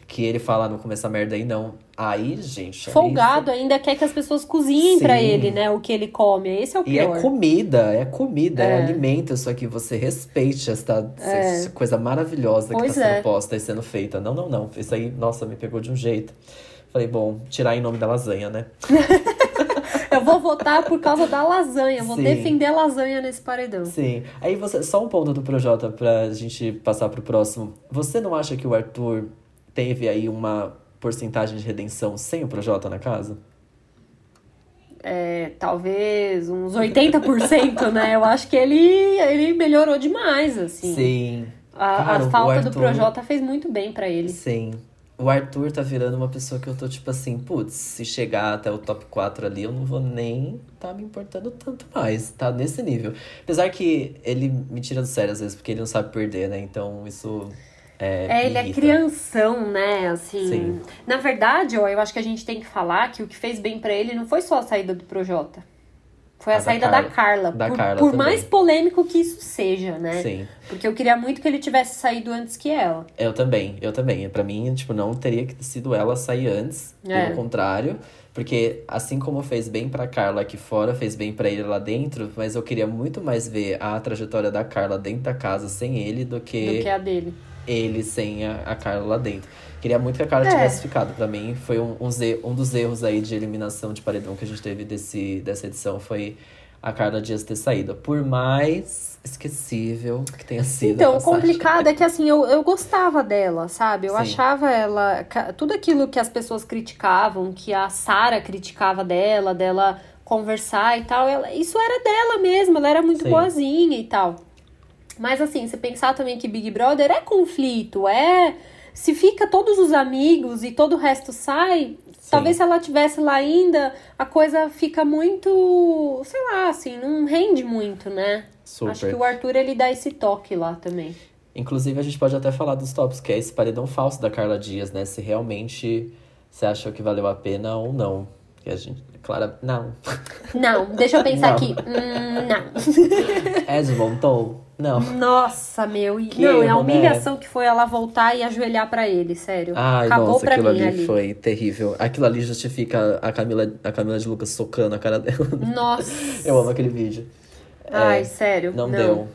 que ele fala no começo a merda aí não. Aí, gente. Folgado aí... ainda quer que as pessoas cozinhem para ele, né? O que ele come. Esse é o pior. E é comida, é comida, é, é alimento. Isso aqui você respeite esta, é. essa coisa maravilhosa pois que tá sendo é. posta e sendo feita. Não, não, não. Isso aí, nossa, me pegou de um jeito. Falei, bom, tirar em nome da lasanha, né? *laughs* Eu vou votar por causa da lasanha. Vou Sim. defender a lasanha nesse paredão. Sim. Aí você, só um ponto do Projota pra gente passar pro próximo. Você não acha que o Arthur teve aí uma porcentagem de redenção sem o Projota na casa? É, talvez uns 80%, né? Eu acho que ele, ele melhorou demais, assim. Sim. A, a falta Arthur... do Projota fez muito bem para ele. Sim. O Arthur tá virando uma pessoa que eu tô tipo assim, putz, se chegar até o top 4 ali, eu não vou nem tá me importando tanto mais, tá nesse nível. Apesar que ele me tira do sério às vezes, porque ele não sabe perder, né? Então isso é, é ele é crianção, né? Assim, Sim. na verdade, ó, eu acho que a gente tem que falar que o que fez bem para ele não foi só a saída do Projota. Foi a, a saída da Carla. Da Carla da por, Carla por mais polêmico que isso seja, né? Sim. Porque eu queria muito que ele tivesse saído antes que ela. Eu também, eu também. Para mim, tipo, não teria sido ela sair antes. É. Pelo contrário. Porque assim como fez bem pra Carla aqui fora, fez bem para ele lá dentro, mas eu queria muito mais ver a trajetória da Carla dentro da casa sem ele do que. Do que a dele ele sem a, a Carla lá dentro. Queria muito que a Carla é. tivesse ficado. Pra mim, foi um, um, um dos erros aí de eliminação de paredão que a gente teve desse, dessa edição. Foi a Carla Dias ter saído. Por mais esquecível que tenha sido. Então, o complicado é que assim, eu, eu gostava dela, sabe? Eu Sim. achava ela. Tudo aquilo que as pessoas criticavam, que a Sara criticava dela, dela conversar e tal, ela, isso era dela mesmo, ela era muito Sim. boazinha e tal. Mas assim, você pensar também que Big Brother é conflito, é. Se fica todos os amigos e todo o resto sai, Sim. talvez se ela tivesse lá ainda, a coisa fica muito, sei lá, assim, não rende muito, né? Super. Acho que o Arthur ele dá esse toque lá também. Inclusive, a gente pode até falar dos tops, que é esse paredão falso da Carla Dias, né? Se realmente você achou que valeu a pena ou não. Que a gente, Clara, não. Não, deixa eu pensar não. aqui. Hum, não. *laughs* Desmontou? Não. Nossa, meu. Que não, é a né? humilhação né? que foi ela voltar e ajoelhar para ele, sério. Ai, Acabou nossa, pra aquilo mim ali, ali foi terrível. Aquilo ali justifica a Camila, a Camila de Lucas socando a cara dela. Nossa. *laughs* Eu amo aquele vídeo. Ai, é, sério. Não, não, deu.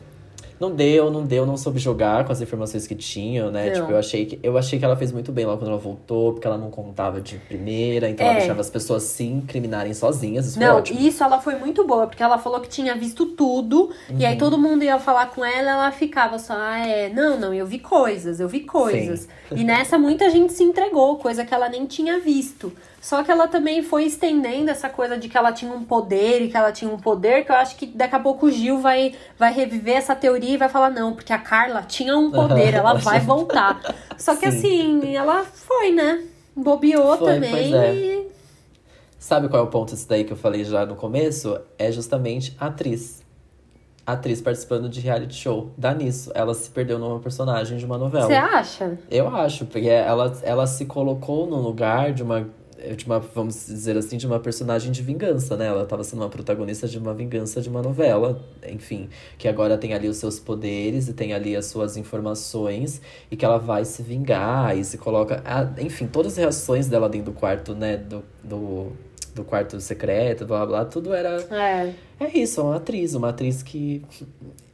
Não deu, não deu, não soube jogar com as informações que tinham, né? Não. Tipo, eu achei, que, eu achei que ela fez muito bem lá quando ela voltou, porque ela não contava de primeira, então é. ela deixava as pessoas se incriminarem sozinhas. Isso não, ótimo. isso ela foi muito boa, porque ela falou que tinha visto tudo, uhum. e aí uhum. todo mundo ia falar com ela, ela ficava só, ah, é, não, não, eu vi coisas, eu vi coisas. Sim. E nessa muita gente se entregou, coisa que ela nem tinha visto. Só que ela também foi estendendo essa coisa de que ela tinha um poder e que ela tinha um poder, que eu acho que daqui a pouco o Gil vai, vai reviver essa teoria e vai falar, não, porque a Carla tinha um poder, ela vai *laughs* voltar. Só que Sim. assim, ela foi, né? Bobeou foi, também. É. E... Sabe qual é o ponto disso daí que eu falei já no começo? É justamente a atriz. A atriz participando de reality show. Dá nisso. Ela se perdeu numa personagem de uma novela. Você acha? Eu acho, porque ela, ela se colocou no lugar de uma de uma, vamos dizer assim, de uma personagem de vingança, né? Ela estava sendo uma protagonista de uma vingança de uma novela, enfim, que agora tem ali os seus poderes e tem ali as suas informações e que ela vai se vingar e se coloca, enfim, todas as reações dela dentro do quarto, né, do, do, do quarto secreto, blá blá, tudo era É. É isso, é uma atriz, uma atriz que,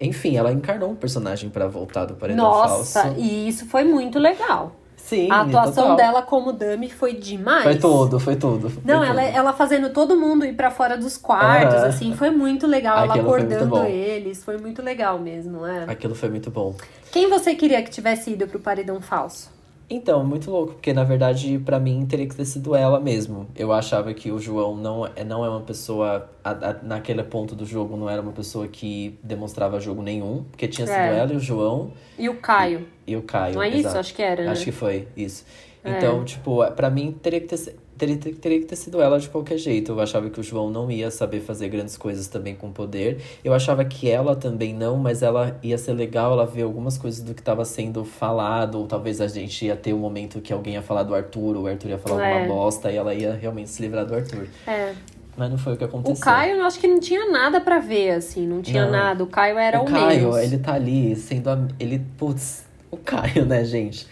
enfim, ela encarnou um personagem para voltar do paredão Nossa, falso. e isso foi muito legal. Sim, A atuação total. dela como Dummy foi demais. Foi tudo, foi tudo. foi Não, tudo. ela, ela fazendo todo mundo ir pra fora dos quartos, assim, foi muito legal. ela foi acordando bom. eles, foi muito legal mesmo, é. Aquilo foi muito bom. Quem você queria que tivesse ido pro paredão falso? Então, muito louco, porque na verdade, pra mim, teria que ter sido ela mesmo. Eu achava que o João não é, não é uma pessoa. a- a- naquele ponto do jogo, não era uma pessoa que demonstrava jogo nenhum, porque tinha sido É. ela e o João E o Caio? e o Caio. Não é isso? exato. Acho que era, né? Acho que foi, isso. É. Então, tipo, pra mim teria que, ter, teria, ter- teria que ter sido ela de qualquer jeito. Eu achava que o João não ia saber fazer grandes coisas também com poder. Eu achava que ela também não, mas ela ia ser legal ela ver algumas coisas do que estava sendo falado. Ou talvez a gente ia ter um momento que alguém ia falar do Arthur, ou o Arthur ia falar É. alguma bosta e ela ia realmente se livrar do Arthur. É. Mas não foi o que aconteceu. O Caio, eu acho que não tinha nada pra ver, assim, não tinha Não. nada. O Caio era o, o Caio, menos. ele tá ali sendo. am- Ele, putz, o Caio, né, gente?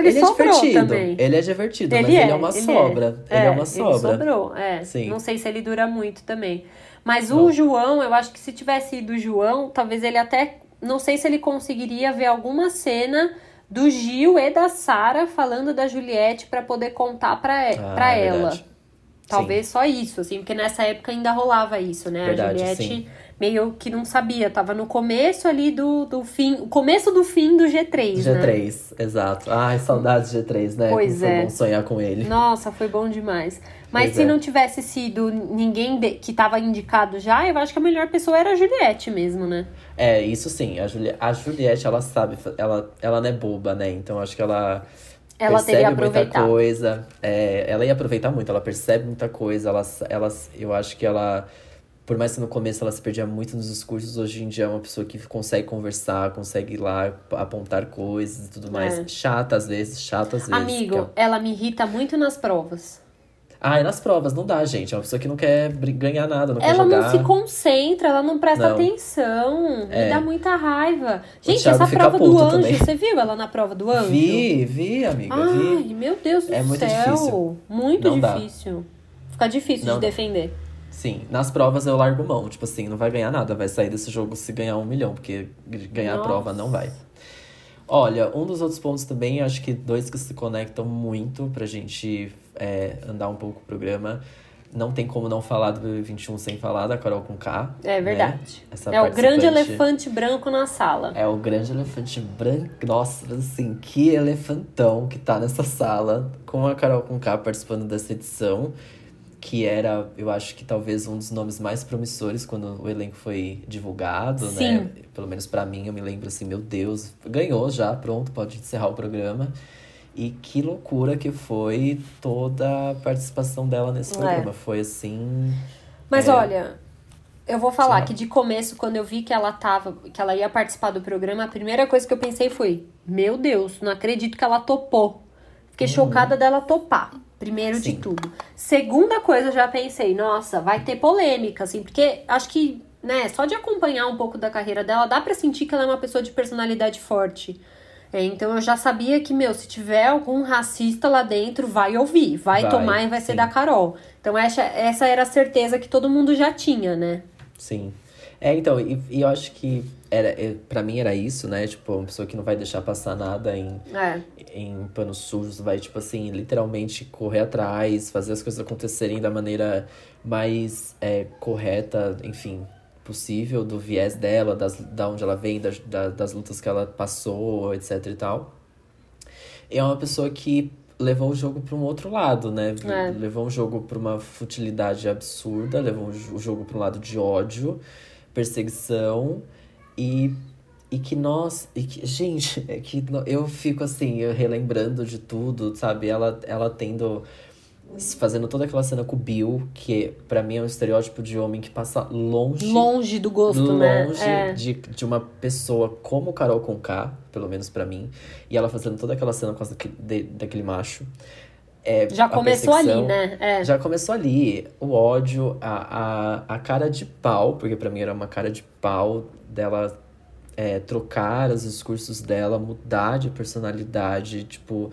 Ele, é sobrou divertido. também. Ele é divertido, Ele mas é, ele é uma ele sobra. é. Ele é É, uma sobra. Ele sobrou, é. Sim. Não sei se ele dura muito também. Mas o João, eu acho que se tivesse ido o João, talvez ele até. Não sei se ele conseguiria ver alguma cena do Gil e da Sara falando da Juliette pra poder contar pra, Ah, pra é ela. verdade. Talvez só isso, assim, porque nessa época ainda rolava isso, né? Verdade, a Juliette sim. Meio que não sabia, tava no começo ali do, do fim, o começo do fim do G3, né? G3, exato. Ai, saudades de G3, né? Pois Como foi é. bom sonhar com ele. Nossa, foi bom demais. Mas Pois se é. não tivesse sido ninguém de- que tava indicado já, eu acho que a melhor pessoa era a Juliette mesmo, né? É, isso sim. A, Juli a Juliette, ela sabe, ela, ela não é boba, né? Então acho que ela. Ela percebe teria muita coisa. É, ela ia aproveitar muito, ela percebe muita coisa. Ela, ela, eu acho que ela. Por mais que no começo ela se perdia muito nos discursos, hoje em dia é uma pessoa que consegue conversar, consegue ir lá apontar coisas e tudo mais. É. Chata às vezes, chata às vezes. Amigo, porque- ela me irrita muito nas provas. Ah, e nas provas, não dá, gente. É uma pessoa que não quer ganhar nada, não quer Ela jogar. não se concentra, ela não presta Não. atenção. Me É. dá muita raiva. Gente, essa prova do anjo, também. você viu ela na prova do anjo? Vi, vi, amiga, Ai, vi. meu Deus do É muito céu. difícil. Muito Não dá. difícil. Fica difícil Não de dá. defender. Sim, nas provas eu largo mão. Tipo assim, não vai ganhar nada. Vai sair desse jogo se ganhar um milhão, porque ganhar Nossa. a prova não vai. Olha, um dos outros pontos também, acho que dois que se conectam muito pra gente é, andar um pouco o programa. Não tem como não falar do BB21 sem falar da Carol com K. É né? verdade. Essa É o grande elefante branco na sala. É o grande elefante branco. Nossa, assim, que elefantão que tá nessa sala com a Carol com K participando dessa edição. Que era, eu acho que talvez um dos nomes mais promissores quando o elenco foi divulgado, né? Sim. Pelo menos pra mim, eu me lembro assim, meu Deus, ganhou já, pronto, pode encerrar o programa. E que loucura que foi toda a participação dela nesse É. programa. Foi assim. Mas É. olha, eu vou falar Sim. que de começo, quando eu vi que ela tava, que ela ia participar do programa, a primeira coisa que eu pensei foi: Meu Deus, não acredito que ela topou. Fiquei chocada dela topar. Primeiro de. Sim. tudo. Segunda coisa, eu já pensei, nossa, vai ter polêmica, assim, porque acho que, né, só de acompanhar um pouco da carreira dela, dá pra sentir que ela é uma pessoa de personalidade forte. É, então eu já sabia que, meu, se tiver algum racista lá dentro, vai ouvir, vai, Vai, tomar e vai ser sim. da Carol. Então essa, essa era a certeza que todo mundo já tinha, né? Sim. É, então, e, e eu acho que era, é, pra mim era isso, né? Tipo, uma pessoa que não vai deixar passar nada em, É. em panos sujos, vai, tipo assim, literalmente correr atrás, fazer as coisas acontecerem da maneira mais é, correta, enfim, possível, do viés dela, das, da onde ela vem, das, da- das lutas que ela passou, etc e tal. E é uma pessoa que levou o jogo para um outro lado, né? É. Levou o jogo para uma futilidade absurda, levou o jogo para um lado de ódio, perseguição e e que nós, e que, gente, *laughs* é que eu fico assim, eu relembrando de tudo, sabe? Ela, ela tendo, fazendo toda aquela cena com o Bill, que pra mim é um estereótipo de homem que passa longe, Longe do gosto, né? longe É. de, de uma pessoa como Carol Conká, pelo menos pra mim, e ela fazendo toda aquela cena com essa, de- daquele macho. É, já começou ali, né? É. Já começou ali. O ódio, a, a, a cara de pau, porque para mim era uma cara de pau dela é, trocar os discursos dela, mudar de personalidade, tipo,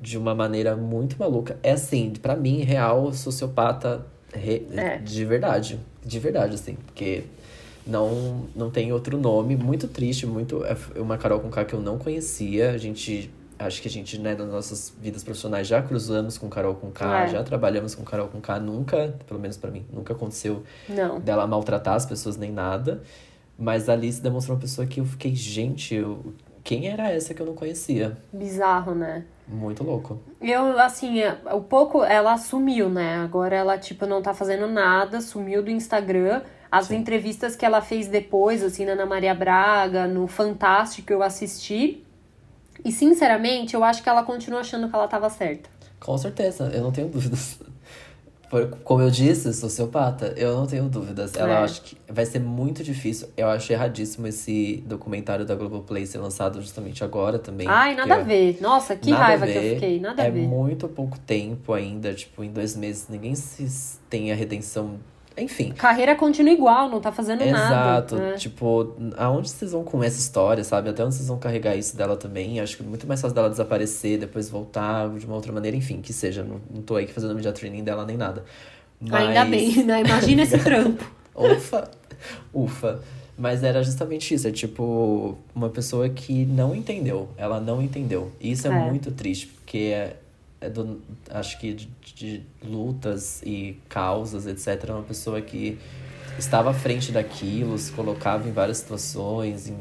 de uma maneira muito maluca. É assim, para mim, real, sociopata re, é. de verdade. De verdade, assim, porque não, não tem outro nome. Muito triste, muito. É uma Carol com K que eu não conhecia. A gente. Acho que a gente, né, nas nossas vidas profissionais já cruzamos com Carol com K, é. já trabalhamos com Carol com K. Nunca, pelo menos para mim, nunca aconteceu não. dela maltratar as pessoas nem nada. Mas a Alice demonstrou uma pessoa que eu fiquei, gente, eu... quem era essa que eu não conhecia? Bizarro, né? Muito louco. Eu, assim, é, o pouco ela sumiu, né? Agora ela, tipo, não tá fazendo nada, sumiu do Instagram. As Sim. entrevistas que ela fez depois, assim, na Ana Maria Braga, no Fantástico, eu assisti. E, sinceramente, eu acho que ela continua achando que ela tava certa. Com certeza, eu não tenho dúvidas. Como eu disse, sociopata, eu não tenho dúvidas. Ela é. acho que vai ser muito difícil. Eu acho erradíssimo esse documentário da Globoplay ser lançado justamente agora também. Ai, nada a ver. Nossa, que raiva que eu fiquei. Nada é a ver. É muito pouco tempo ainda, tipo, em dois meses ninguém se tem a redenção enfim. Carreira continua igual, não tá fazendo Exato. nada. Exato. Né? Tipo, aonde vocês vão com essa história, sabe? Até onde vocês vão carregar isso dela também. Acho que é muito mais fácil dela desaparecer, depois voltar de uma outra maneira. Enfim, que seja. Não, não tô aí fazendo media training dela nem nada. Mas... Ainda bem, né? Imagina esse *laughs* trampo. ufa, ufa. Mas era justamente isso, é tipo uma pessoa que não entendeu. Ela não entendeu. E isso é, é. muito triste, porque é do, acho que de, de, lutas e causas, etc. É uma pessoa que estava à frente daquilo, se colocava em várias situações, em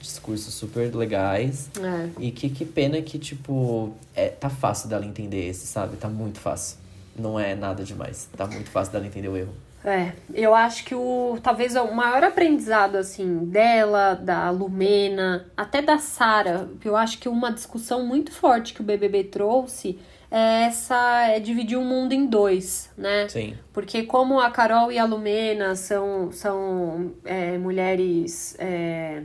discursos super legais. É. E que, que pena que, tipo, é, tá fácil dela entender esse, sabe? Tá muito fácil não é nada demais. Tá muito fácil dela entender o erro. É, eu acho que o talvez o maior aprendizado assim dela, da Lumena, até da Sara, eu acho que uma discussão muito forte que o BBB trouxe é essa é dividir o mundo em dois, né? Sim. Porque como a Carol e a Lumena são são é, mulheres é,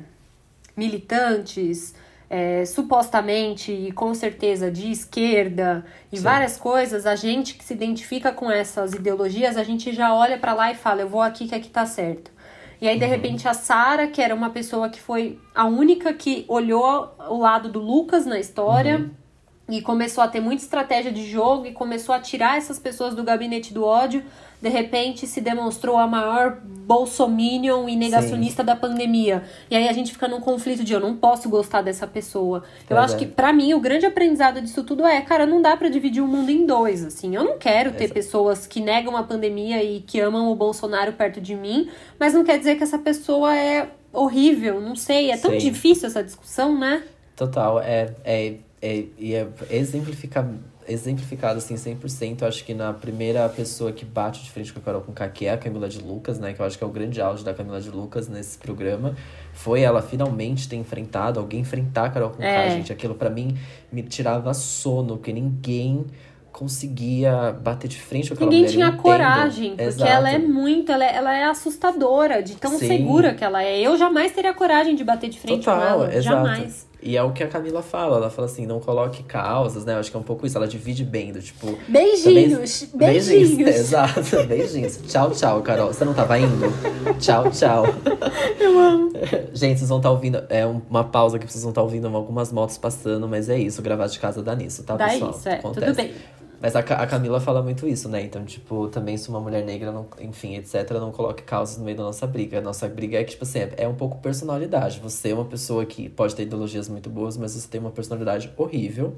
militantes, é, supostamente e com certeza de esquerda e Sim. várias coisas, a gente que se identifica com essas ideologias, a gente já olha para lá e fala, eu vou aqui que aqui tá certo. E aí, de uhum. repente, a Sara, que era uma pessoa que foi a única que olhou o lado do Lucas na história, uhum e começou a ter muita estratégia de jogo e começou a tirar essas pessoas do gabinete do ódio, de repente se demonstrou a maior bolsominion e negacionista Sim. da pandemia. E aí a gente fica num conflito de eu não posso gostar dessa pessoa. Eu acho que para mim o grande aprendizado disso tudo é, cara, não dá para dividir o mundo em dois, assim. Eu não quero ter Exato. pessoas que negam a pandemia e que amam o Bolsonaro perto de mim, mas não quer dizer que essa pessoa é horrível, não sei, é tão Sim. difícil essa discussão, né? Total, é, é é, e é exemplifica, exemplificado assim 100%, acho que na primeira pessoa que bate de frente com a Carol com que é a Camila de Lucas, né, que eu acho que é o grande auge da Camila de Lucas nesse programa, foi ela finalmente ter enfrentado, alguém enfrentar a Carol com é. gente, aquilo para mim me tirava sono, porque ninguém conseguia bater de frente com aquela Ninguém mulher. tinha coragem, porque Exato. ela é muito, ela é, ela é assustadora, de tão Sim. segura que ela é. Eu jamais teria coragem de bater de frente Total, com ela, exato. jamais. E é o que a Camila fala, ela fala assim, não coloque causas, né? Eu acho que é um pouco isso, ela divide bem, do tipo... Beijinhos, também... *laughs* beijinhos. beijinhos. *laughs* Exato, beijinhos. tchau, tchau, Carol. Você não tava indo? tchau, tchau. *laughs* Eu amo. Gente, vocês vão estar tá ouvindo, é uma pausa que vocês vão estar tá ouvindo algumas motos passando, mas é isso, gravar de casa dá nisso, tá, dá pessoal? isso, é, Acontece. tudo bem. Mas a, a Camila fala muito isso, né? Então, tipo, também se uma mulher negra, não, enfim, etc., não coloque causas no meio da nossa briga. A nossa briga é que, tipo assim, é, é um pouco personalidade. Você é uma pessoa que pode ter ideologias muito boas, mas você tem uma personalidade horrível.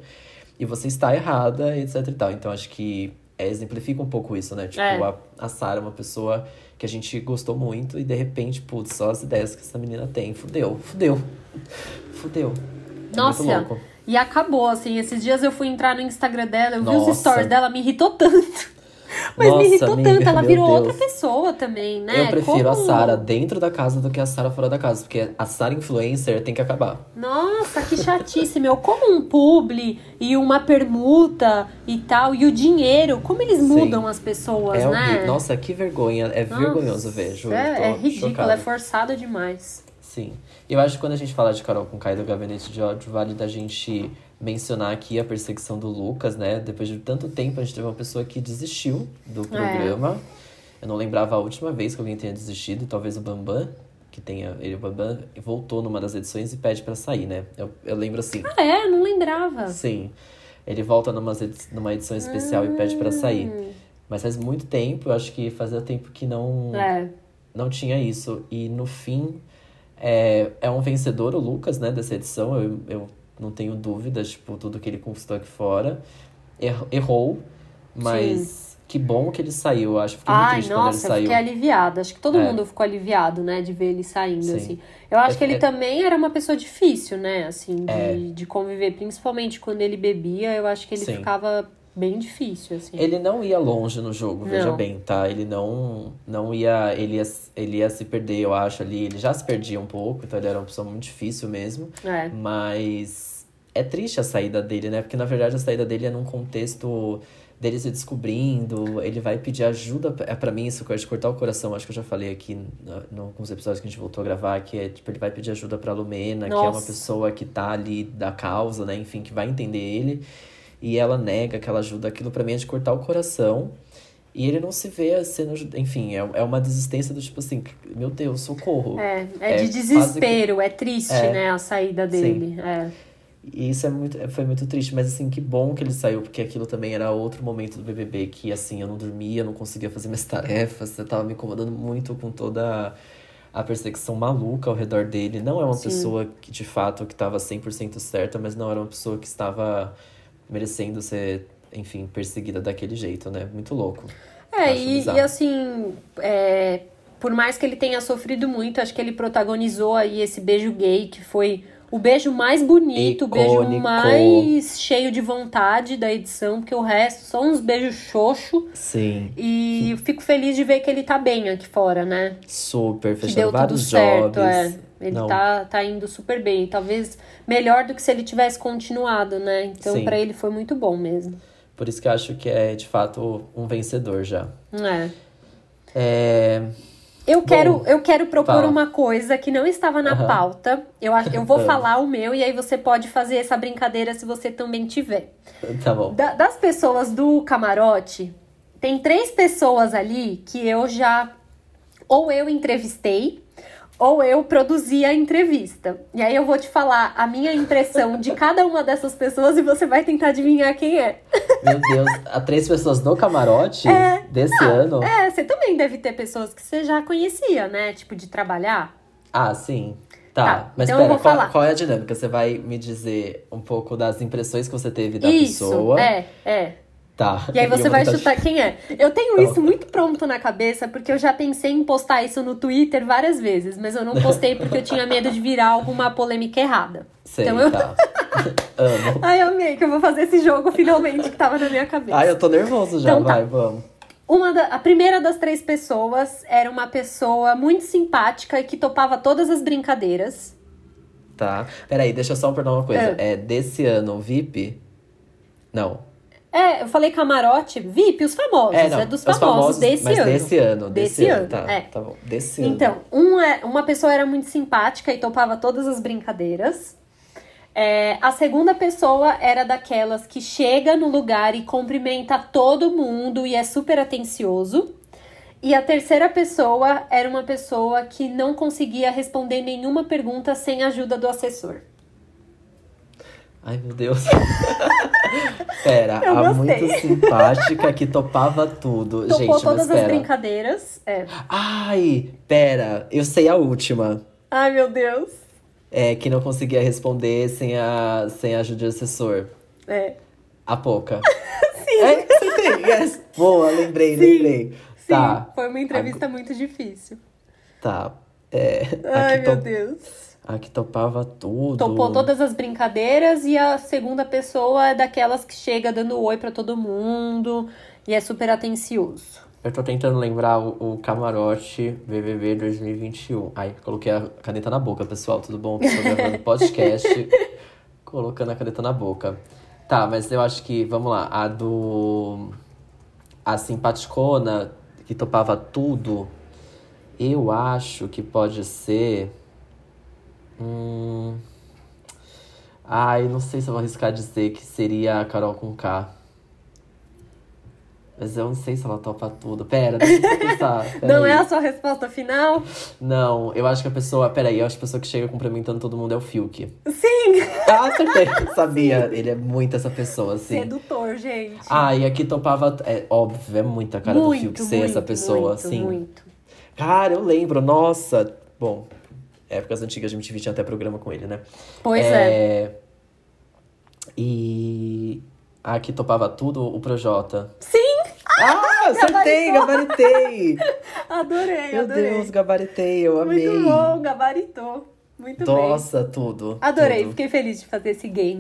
E você está errada, etc e tal. Então, acho que é, exemplifica um pouco isso, né? Tipo, é. a, a Sara é uma pessoa que a gente gostou muito e de repente, putz, só as ideias que essa menina tem. Fudeu, fudeu. Fudeu. É Nossa, e acabou, assim. Esses dias eu fui entrar no Instagram dela, eu Nossa. vi os stories dela, me irritou tanto. *laughs* Mas Nossa, me irritou amiga, tanto, ela virou Deus. outra pessoa também, né? Eu prefiro Como... a Sara dentro da casa do que a Sara fora da casa, porque a Sara influencer tem que acabar. Nossa, que chatice, meu. Como um publi e uma permuta e tal, e o dinheiro, como eles mudam Sim. as pessoas, é né? Nossa, que vergonha. É Nossa, vergonhoso ver, juro. É, é ridículo, chocado. é forçado demais. Sim. Eu acho que quando a gente fala de Carol com Kai do Gabinete de Ódio, vale da gente mencionar aqui a perseguição do Lucas, né? Depois de tanto tempo, a gente teve uma pessoa que desistiu do é. programa. É. Eu não lembrava a última vez que alguém tenha desistido, talvez o Bambam, que tenha. Ele, o Bambam, voltou numa das edições e pede para sair, né? Eu, eu lembro assim. Ah, é? Não lembrava. Sim. Ele volta numa, numa edição especial hum. e pede para sair. Hum. Mas faz muito tempo, eu acho que fazia tempo que não. É. Não tinha isso. E no fim. É, é um vencedor, o Lucas, né, dessa edição. Eu, eu não tenho dúvidas, tipo, tudo que ele conquistou aqui fora. Errou, mas Sim. que bom que ele saiu, eu acho. Fiquei Ai, muito triste nossa, quando ele saiu. fiquei aliviada. Acho que todo é. mundo ficou aliviado, né, de ver ele saindo, Sim. assim. Eu acho é, que ele é... também era uma pessoa difícil, né, assim, de, é. de conviver. Principalmente quando ele bebia, eu acho que ele Sim. ficava bem difícil, assim. Ele não ia longe no jogo, não. veja bem, tá? Ele não, não ia ele, ia. ele ia se perder, eu acho, ali. Ele já se perdia um pouco, então ele era uma pessoa muito difícil mesmo. É. Mas é triste a saída dele, né? Porque na verdade a saída dele é num contexto dele se descobrindo, ele vai pedir ajuda. É para mim isso coisa de cortar o coração, acho que eu já falei aqui em alguns episódios que a gente voltou a gravar, que é tipo, ele vai pedir ajuda pra Lumena, Nossa. que é uma pessoa que tá ali da causa, né? Enfim, que vai entender ele e ela nega que ela ajuda, aquilo para mim é de cortar o coração. E ele não se vê sendo. Enfim, é, é uma desistência do tipo assim, meu Deus, socorro. É, é, é de desespero, que... é triste, é, né, a saída dele. É. E isso é muito, foi muito triste, mas assim, que bom que ele saiu, porque aquilo também era outro momento do BBB que, assim, eu não dormia, não conseguia fazer minhas *laughs* tarefas, eu tava me incomodando muito com toda a perseguição maluca ao redor dele. Não é uma Sim. pessoa que, de fato, que estava 100% certa, mas não era uma pessoa que estava merecendo ser, enfim, perseguida daquele jeito, né? Muito louco. É, e, e, assim, é, por mais que ele tenha sofrido muito, acho que ele protagonizou aí esse beijo gay, que foi o beijo mais bonito, Icônico. o beijo mais cheio de vontade da edição, porque o resto são uns beijos xoxo. Sim. E fico feliz de ver que ele tá bem aqui fora, né? Super, fechando vários certo, jobs. É. Ele tá, tá indo super bem. Talvez melhor do que se ele tivesse continuado, né? Então, para ele foi muito bom mesmo. Por isso que eu acho que é, de fato, um vencedor já. É. É... Eu quero, eu quero propor fala. uma coisa que não estava na uhum. pauta. Eu, eu vou *laughs* falar o meu e aí você pode fazer essa brincadeira se você também tiver. Tá bom. Da, das pessoas do camarote, tem três pessoas ali que eu já. Ou eu entrevistei, ou eu produzi a entrevista. E aí eu vou te falar a minha impressão de *laughs* cada uma dessas pessoas e você vai tentar adivinhar quem é. Meu Deus, há três pessoas no camarote é, desse não, ano? É, você também deve ter pessoas que você já conhecia, né? Tipo, de trabalhar. Ah, sim. Tá, tá mas então pera, qual, qual, é a dinâmica? Você vai me dizer um pouco das impressões que você teve da Isso, pessoa. É, é. Tá. E aí você vai chutar quem é. Eu tenho tá isso muito pronto na cabeça, porque eu já pensei em postar isso no Twitter várias vezes, mas eu não postei porque eu tinha medo de virar alguma polêmica errada. Sei, então eu. Tá. *laughs* Amo. Ai, amei que eu vou fazer esse jogo finalmente que tava na minha cabeça. Ai, eu tô nervoso já, então, tá. vai, tá. vamos. Uma da, a primeira das três pessoas era uma pessoa muito simpática e que topava todas as brincadeiras. Tá. Peraí, deixa eu só perguntar uma coisa. É, é desse ano VIP? Não. É, eu falei camarote, VIP, os famosos, é, não, é dos famosos, famosos, desse mas ano. desse ano, desse, desse ano, ano, tá, é. tá bom, desse então, ano. Então, um é, uma pessoa era muito simpática e topava todas as brincadeiras. É, a segunda pessoa era daquelas que chega no lugar e cumprimenta todo mundo e é super atencioso. E a terceira pessoa era uma pessoa que não conseguia responder nenhuma pergunta sem a ajuda do assessor. Ai, meu Deus. *laughs* Pera, a muito simpática que topava tudo. Topou Gente, todas as brincadeiras. É. Ai, pera, eu sei a última. Ai, meu Deus. É, que não conseguia responder sem a, sem a ajuda do assessor. É. A Poca. *laughs* Sim. É, você tem, yes. Boa, lembrei, Sim. lembrei. Sim, tá. foi uma entrevista muito difícil. Tá. É, Ai, meu Deus. A que topava tudo. Topou todas as brincadeiras e a segunda pessoa é daquelas que chega dando oi para todo mundo e é super atencioso. Eu tô tentando lembrar o, o camarote BBB 2021. Ai, coloquei a caneta na boca, pessoal. Tudo bom? Tô gravando *laughs* podcast, colocando a caneta na boca. Tá, mas eu acho que, vamos lá, a do. A simpaticona, que topava tudo, eu acho que pode ser. Hum... Ai, não sei se eu vou arriscar dizer que seria a Carol com K. Mas eu não sei se ela topa tudo. Pera, deixa eu pensar. *laughs* não aí. é a sua resposta final? Não, eu acho que a pessoa. Peraí, eu acho que a pessoa que chega cumprimentando todo mundo é o Fiuk. Sim! *laughs* Ah, acertei. *laughs* Sabia. Ele é muito essa pessoa, assim. Sedutor, gente. Ah, e aqui topava. É óbvio, é muita cara muito, do Fiuk ser muito, essa pessoa, muito, assim. Muito. Cara, eu lembro, nossa. Bom, épocas antigas a gente tinha até programa com ele, né? Pois é. é. E. Aqui topava tudo o Projota. Sim! Ah, acertei, gabaritei! *laughs* adorei, Meu adorei. Deus, gabaritei, eu amei. Muito bom, gabaritou. Muito Nossa, bem. tudo. Adorei, tudo. fiquei feliz de fazer esse game.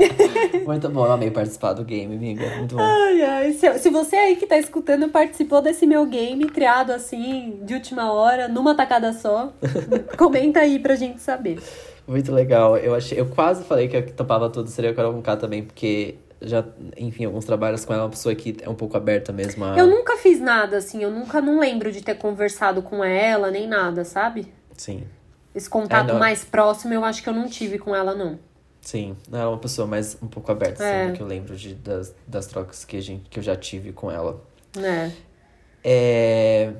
*laughs* Muito bom, eu amei participar do game, amiga. Muito bom. Ai, ai. Se, se você aí que tá escutando participou desse meu game criado assim, de última hora, numa tacada só, *laughs* comenta aí pra gente saber. Muito legal. Eu achei, eu quase falei que a que topava tudo seria a Carol com K também, porque já, enfim, alguns trabalhos com ela, é uma pessoa que é um pouco aberta mesmo a... Eu nunca fiz nada, assim, eu nunca não lembro de ter conversado com ela, nem nada, sabe? Sim. Esse contato é, mais próximo eu acho que eu não tive com ela, não. Sim, ela é uma pessoa mais um pouco aberta, é. assim, que eu lembro de, das, das trocas que, a gente, que eu já tive com ela. É. É...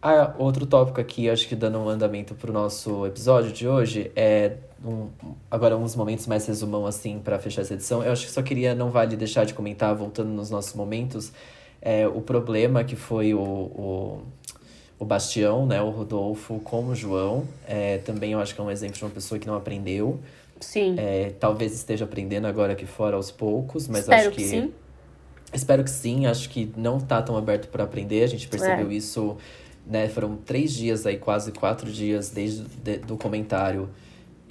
Ah, outro tópico aqui, acho que dando um andamento pro nosso episódio de hoje, é um, agora uns momentos mais resumão, assim, para fechar essa edição. Eu acho que só queria, não vale deixar de comentar, voltando nos nossos momentos, é, o problema que foi o, o, o Bastião, né, o Rodolfo, com o João. É, também eu acho que é um exemplo de uma pessoa que não aprendeu. Sim. É, talvez esteja aprendendo agora aqui fora aos poucos, mas Espero acho que. que sim. Espero que sim, acho que não tá tão aberto para aprender. A gente percebeu É. isso, né? Foram três dias aí, quase quatro dias desde de, do comentário.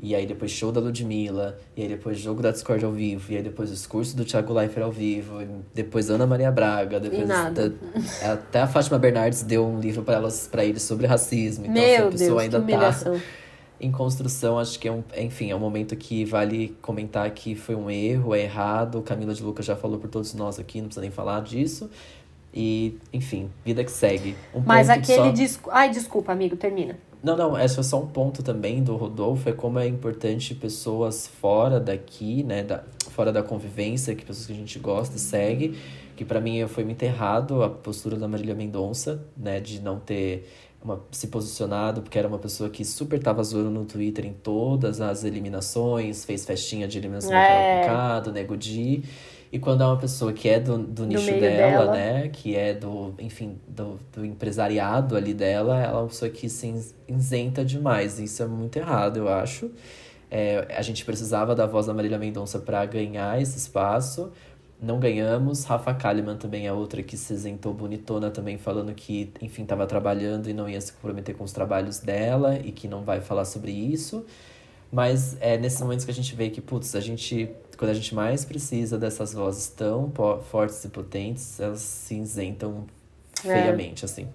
E aí depois show da Ludmilla, e aí depois jogo da Discord ao vivo, e aí depois o discurso do Thiago Leifert ao vivo, depois Ana Maria Braga, depois nada. da- até a Fátima Bernardes deu um livro para elas para eles sobre racismo. Então assim, a Meu pessoa Deus, ainda tá em construção, acho que é um, enfim, é um momento que vale comentar que foi um erro, é errado. Camila de Lucas já falou por todos nós aqui, não precisa nem falar disso. E, enfim, vida que segue. Um Mas aquele só... disco. Ai, desculpa, amigo, termina. Não, não, esse é só um ponto também do Rodolfo, é como é importante pessoas fora daqui, né, da, fora da convivência, que pessoas que a gente gosta e segue, que pra mim foi muito errado a postura da Marília Mendonça, né, de não ter uma, se posicionado, porque era uma pessoa que super tava zoando no Twitter em todas as eliminações, fez festinha de eliminação É. do Nego Di. E quando é uma pessoa que é do, do nicho meio dela, dela. né? Que é do, enfim, do, do empresariado ali dela, ela é uma pessoa que se isenta demais. Isso é muito errado, eu acho. É, a gente precisava da voz da Marília Mendonça para ganhar esse espaço. Não ganhamos. Rafa Kalimann também é outra que se isentou bonitona também, falando que, enfim, estava trabalhando e não ia se comprometer com os trabalhos dela e que não vai falar sobre isso. Mas é nesses momentos que a gente vê que, putz, a gente, quando a gente mais precisa dessas vozes tão fortes e potentes, elas se isentam É. feiamente, assim.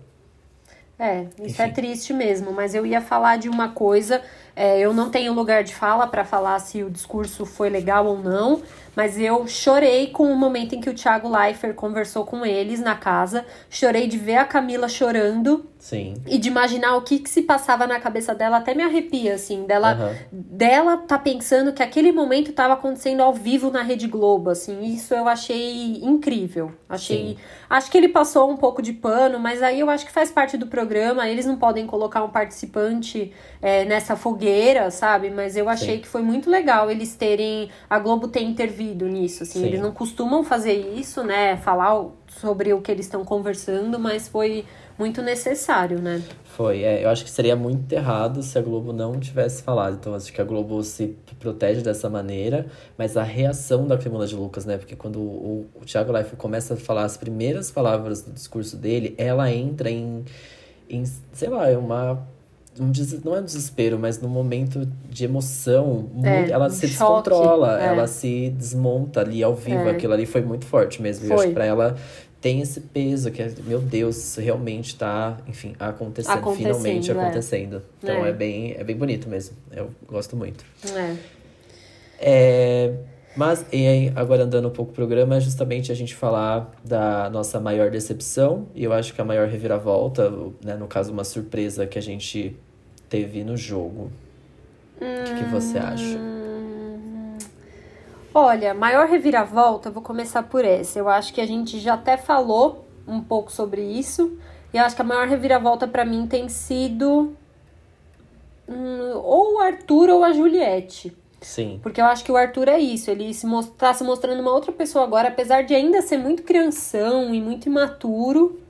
É, isso é Enfim. triste mesmo, mas eu ia falar de uma coisa. é, eu não tenho lugar de fala pra falar se o discurso foi legal ou não, mas eu chorei com o momento em que o Thiago Leifert conversou com eles na casa. Chorei de ver a Camila chorando Sim. e de imaginar o que, que se passava na cabeça dela. Até me arrepia, assim, dela, Aham. dela tá pensando que aquele momento estava acontecendo ao vivo na Rede Globo, assim, isso eu achei incrível. Achei, Sim. acho que ele passou um pouco de pano, mas aí eu acho que faz parte do programa. Eles não podem colocar um participante é, nessa fogueira, sabe? Mas eu achei Sim. que foi muito legal eles terem a Globo ter intervido nisso, assim. Sim. Eles não costumam fazer isso, né? Falar sobre o que eles estão conversando, mas foi muito necessário, né? Foi, é, eu acho que seria muito errado se a Globo não tivesse falado. Então, acho que a Globo se protege dessa maneira, mas a reação da Camila de Lucas, né? Porque quando o, o Thiago Leifert começa a falar as primeiras palavras do discurso dele, ela entra em, em sei lá, é uma. Um des- não é um desespero, mas num momento de emoção, muito- É, ela um se choque, descontrola, é. ela se desmonta ali ao vivo. É. Aquilo ali foi muito forte mesmo. E eu acho Foi. que pra ela tem esse peso que, é, meu Deus, isso realmente tá, enfim, acontecendo, Acontecendo, finalmente é. acontecendo. Então É. é. bem, é bem bonito mesmo. Eu gosto muito. É. Mas, e agora andando um pouco o programa, é justamente a gente falar da nossa maior decepção, e eu acho que a maior reviravolta, né, no caso, uma surpresa que a gente teve no jogo. O que, que você acha? Hum, olha, maior reviravolta, vou começar por essa. Eu acho que a gente já até falou um pouco sobre isso. E eu acho que a maior reviravolta para mim tem sido hum, ou o Arthur ou a Juliette. Sim. Porque eu acho que o Arthur é isso, ele se tá se mostrando uma outra pessoa agora, apesar de ainda ser muito crianção e muito imaturo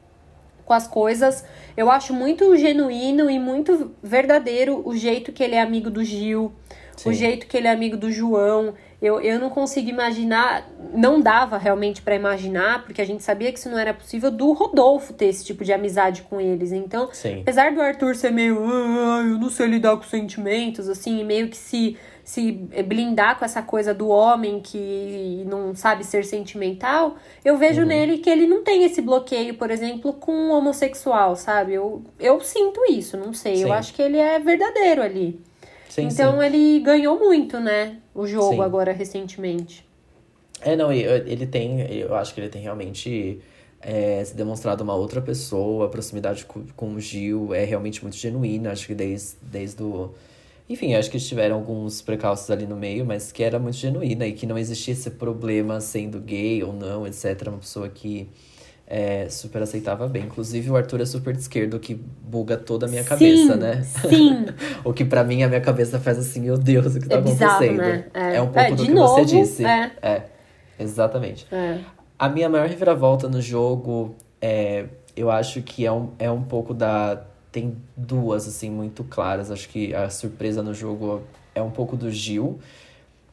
com as coisas. Eu acho muito genuíno e muito verdadeiro o jeito que ele é amigo do Gil, Sim. o jeito que ele é amigo do João. Eu, eu não consigo imaginar, não dava realmente para imaginar, porque a gente sabia que isso não era possível, do Rodolfo ter esse tipo de amizade com eles. Então, Sim. apesar do Arthur ser meio, ah, eu não sei lidar com sentimentos, assim, meio que se se blindar com essa coisa do homem que não sabe ser sentimental, eu vejo uhum. nele que ele não tem esse bloqueio, por exemplo, com um homossexual, sabe? Eu, eu sinto isso, não sei. Sim. Eu acho que ele é verdadeiro ali. Sim, então sim. ele ganhou muito, né? O jogo agora recentemente. É, não, ele tem, eu acho que ele tem realmente é, se demonstrado uma outra pessoa, a proximidade com, com o Gil é realmente muito genuína, acho que desde, desde o enfim, acho que tiveram alguns precalços ali no meio, mas que era muito genuína e que não existia esse problema sendo gay ou não, etc. Uma pessoa que é, super aceitava bem. Inclusive, o Arthur é super de esquerdo, que buga toda a minha cabeça, sim, né? Sim. *laughs* o que para mim, a minha cabeça faz assim, meu Deus, o que tá é bizarro, acontecendo? Né? É. é um pouco é, do que novo, você disse. É. é exatamente. É. A minha maior reviravolta no jogo, é, eu acho que é um, é um pouco da tem duas, assim, muito claras. Acho que a surpresa no jogo é um pouco do Gil.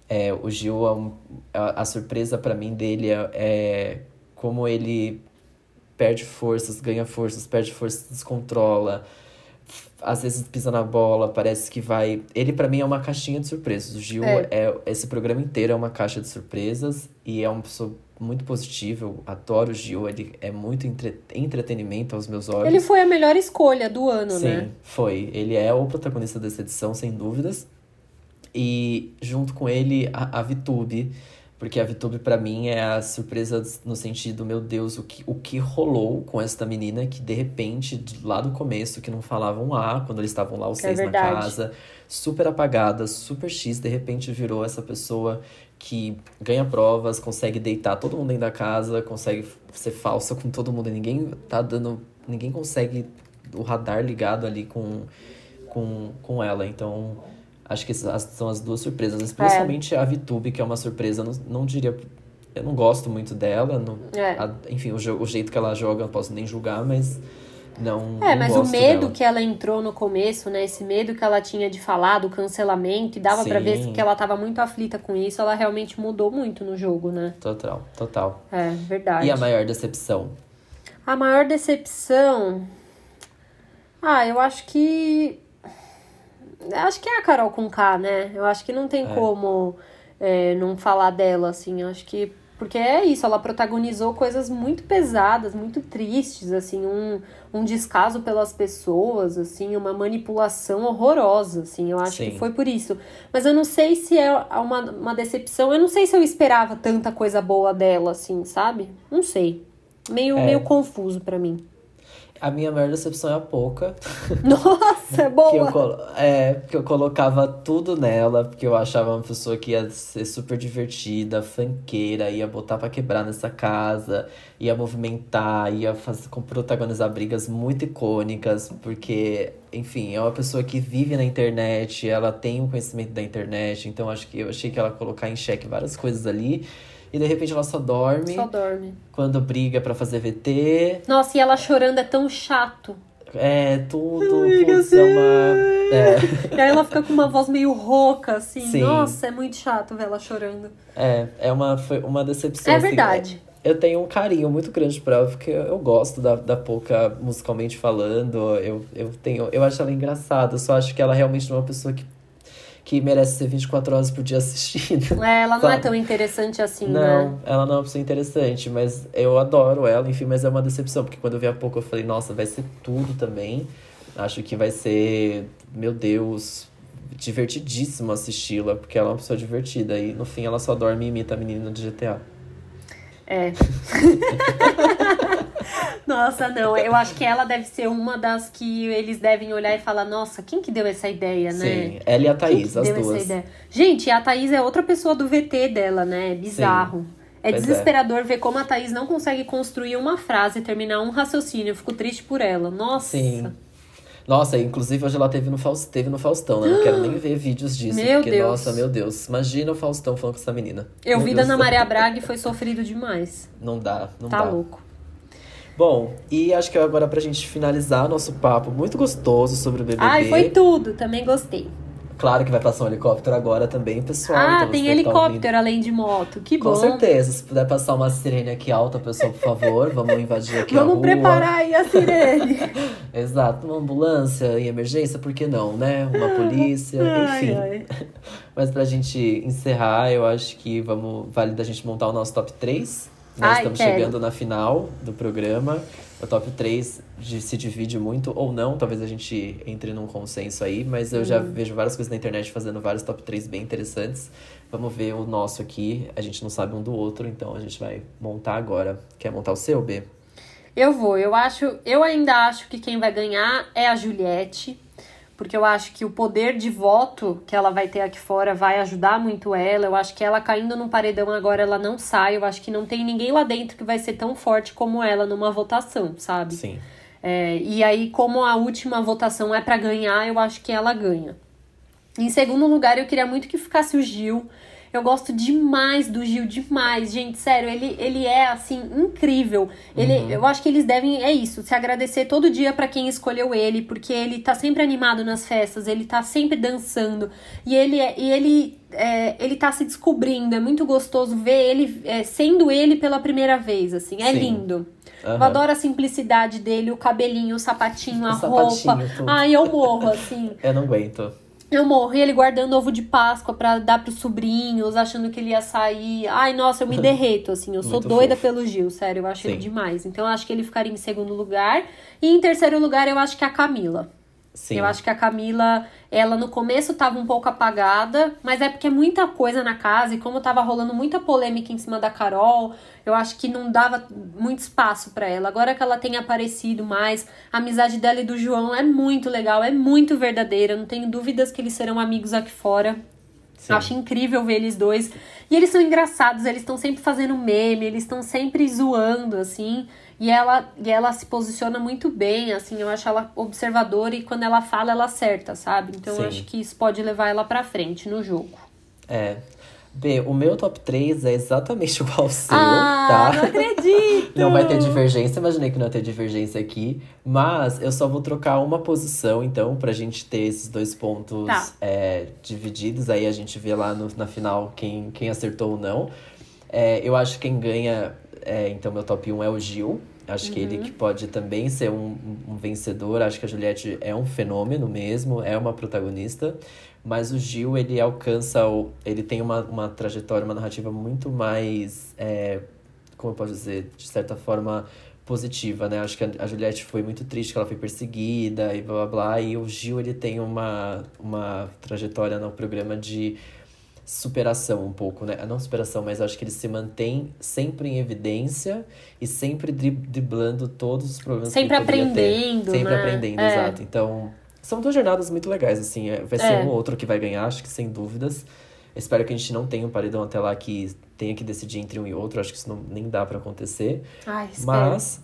É, o Gil, é um, a, a surpresa para mim dele é, é como ele perde forças, ganha forças, perde forças, descontrola. Às vezes pisa na bola, parece que vai. Ele, para mim, é uma caixinha de surpresas. O Gil, é. é. esse programa inteiro é uma caixa de surpresas e é uma pessoa muito positivo. Eu adoro o Gil, ele é muito entre... entretenimento aos meus olhos. Ele foi a melhor escolha do ano, Sim, né? Sim, foi. Ele é o protagonista dessa edição, sem dúvidas. E junto com ele, a, a Vitube. Porque a Vitube, para mim, é a surpresa no sentido, meu Deus, o que, o que rolou com esta menina que, de repente, lá do começo, que não falavam um A, quando eles estavam lá, os é seis na casa, super apagada, super X, de repente virou essa pessoa que ganha provas, consegue deitar todo mundo dentro da casa, consegue ser falsa com todo mundo e ninguém tá dando. Ninguém consegue o radar ligado ali com, com, com ela. Então, acho que essas são as duas surpresas. Principalmente é. a VTube, que é uma surpresa, não, não diria. Eu não gosto muito dela. Não, é. a, enfim, o, o jeito que ela joga, não posso nem julgar, mas não. É, não mas o medo dela. que ela entrou no começo, né? Esse medo que ela tinha de falar do cancelamento, e dava para ver que ela tava muito aflita com isso, ela realmente mudou muito no jogo, né? Total, total. É, verdade. E a maior decepção? A maior decepção. Ah, eu acho que. Acho que é a Carol com K, né? Eu acho que não tem é. como é, não falar dela, assim. Eu acho que porque é isso, ela protagonizou coisas muito pesadas, muito tristes, assim, um, um descaso pelas pessoas, assim, uma manipulação horrorosa, assim, eu acho Sim. que foi por isso. Mas eu não sei se é uma, uma decepção, eu não sei se eu esperava tanta coisa boa dela, assim, sabe? Não sei. Meio, é. meio confuso para mim. A minha maior decepção é a Poca. *laughs* Nossa, é boa! *laughs* que eu, é, porque eu colocava tudo nela, porque eu achava uma pessoa que ia ser super divertida, fanqueira, ia botar pra quebrar nessa casa, ia movimentar, ia fazer, protagonizar brigas muito icônicas, porque, enfim, é uma pessoa que vive na internet, ela tem um conhecimento da internet, então acho que eu achei que ela colocar em xeque várias coisas ali. E de repente ela só dorme. Só dorme. Quando briga para fazer VT. Nossa, e ela chorando é tão chato. É, tudo. Putz, é uma. É. E aí ela fica com uma voz meio rouca, assim. Sim. Nossa, é muito chato ver ela chorando. É, é uma, foi uma decepção. É assim, verdade. eu tenho um carinho muito grande por ela, porque eu, gosto da, da Pouca musicalmente falando. Eu, eu, tenho, eu acho ela engraçada, eu só acho que ela realmente não é uma pessoa que que merece ser 24 horas por dia assistindo. *laughs* É, ela não é tão interessante assim, não, né? Não, ela não é uma pessoa interessante, mas eu adoro ela, enfim, mas é uma decepção, porque quando eu vi a pouco eu falei, nossa, vai ser tudo também. Acho que vai ser, meu Deus, divertidíssimo assisti-la, porque ela é uma pessoa divertida. E no fim ela só dorme e imita a menina de GTA. É. *laughs* Nossa, não. Eu acho que ela deve ser uma das que eles devem olhar e falar: nossa, quem que deu essa ideia, né? Sim, ela e a Thaís, as duas. Gente, a Thaís é outra pessoa do VT dela, né? É bizarro. Sim. É pois é. desesperador é. ver como a Thaís não consegue construir uma frase, terminar um raciocínio. Eu fico triste por ela. Nossa. Sim. Nossa, inclusive hoje ela teve no, Faust, teve no Faustão, né? Não quero nem ver vídeos disso. Meu porque, Deus. nossa, meu Deus. Imagina o Faustão falando com essa menina. Eu meu vi da Ana Maria Braga e foi sofrido demais. Não dá, não tá dá. Tá louco. Bom, e acho que agora pra gente finalizar nosso papo muito gostoso sobre o BBB. Ai, foi tudo. Também gostei. Claro que vai passar um helicóptero agora também, pessoal. Ah, então tem tá helicóptero tá além de moto. Que bom. Com certeza. Se puder passar uma sirene aqui alta, pessoal, por favor, vamos invadir aqui vamos a rua. preparar aí a sirene. *laughs* Exato. Uma ambulância em emergência, por que não, né? Uma polícia, ai, enfim. Ai. *laughs* Mas pra gente encerrar, eu acho que vamos vale da gente montar o nosso top 3. Nós ai, estamos quero. chegando na final do programa. O top 3 de, se divide muito ou não, talvez a gente entre num consenso aí, mas eu uhum. já vejo várias coisas na internet fazendo vários top 3 bem interessantes. Vamos ver o nosso aqui, a gente não sabe um do outro, então a gente vai montar agora. Quer montar o seu, B? Eu vou, eu acho, eu ainda acho que quem vai ganhar é a Juliette porque eu acho que o poder de voto que ela vai ter aqui fora vai ajudar muito ela. Eu acho que ela caindo num paredão agora ela não sai. Eu acho que não tem ninguém lá dentro que vai ser tão forte como ela numa votação, sabe? Sim. É, e aí, como a última votação é para ganhar, eu acho que ela ganha. Em segundo lugar, eu queria muito que ficasse o Gil. Eu gosto demais do Gil, demais. Gente, sério, ele, ele é, assim, incrível. Ele, uhum. Eu acho que eles devem, é isso, se agradecer todo dia para quem escolheu ele, porque ele tá sempre animado nas festas, ele tá sempre dançando. E ele, é, e ele, é, ele tá se descobrindo. É muito gostoso ver ele é, sendo ele pela primeira vez, assim. É Sim. lindo. Uhum. Eu adoro a simplicidade dele, o cabelinho, o sapatinho, a o roupa. Sapatinho, Ai, eu morro, assim. *laughs* eu não aguento. Eu morri ele guardando ovo de Páscoa para dar pros sobrinhos, achando que ele ia sair. Ai, nossa, eu me *laughs* derreto, assim. Eu sou doida fofo. pelo Gil, sério. Eu acho Sim. ele demais. Então, eu acho que ele ficaria em segundo lugar. E em terceiro lugar, eu acho que a Camila. Sim. Eu acho que a Camila, ela no começo tava um pouco apagada, mas é porque é muita coisa na casa e como tava rolando muita polêmica em cima da Carol, eu acho que não dava muito espaço para ela. Agora que ela tem aparecido mais, a amizade dela e do João é muito legal, é muito verdadeira, não tenho dúvidas que eles serão amigos aqui fora. Sim. Acho incrível ver eles dois. E eles são engraçados, eles estão sempre fazendo meme, eles estão sempre zoando, assim. E ela, e ela se posiciona muito bem, assim, eu acho ela observadora e quando ela fala, ela acerta, sabe? Então Sim. eu acho que isso pode levar ela pra frente no jogo. É. B, o meu top 3 é exatamente *laughs* igual ao seu, ah, tá? Não acredito! não vai ter divergência, imaginei que não ia ter divergência aqui. Mas eu só vou trocar uma posição, então, pra gente ter esses dois pontos tá. é, divididos. Aí a gente vê lá no, na final quem, quem acertou ou não. É, eu acho que quem ganha, é, então, meu top 1 é o Gil. Acho uhum. que ele uhum. que pode também ser um, um, vencedor. Acho que a Juliette é um fenômeno mesmo, é uma protagonista. Mas o Gil, ele alcança. O, ele tem uma, uma trajetória, uma narrativa muito mais. É, como eu posso dizer? De certa forma positiva, né? Acho que a, a Juliette foi muito triste que ela foi perseguida e blá blá blá. E o Gil, ele tem uma, uma trajetória no programa de superação um pouco, né? Não superação, mas acho que ele se mantém sempre em evidência e sempre driblando todos os problemas sempre que ele aprendendo, ter. Sempre né? aprendendo, é. exato. Então, são duas jornadas muito legais, assim. É, vai ser é. um ou outro que vai ganhar, acho que sem dúvidas. Espero que a gente não tenha um paredão até lá que tenha que decidir entre um e outro. Acho que isso não, nem dá para acontecer. Ai, mas,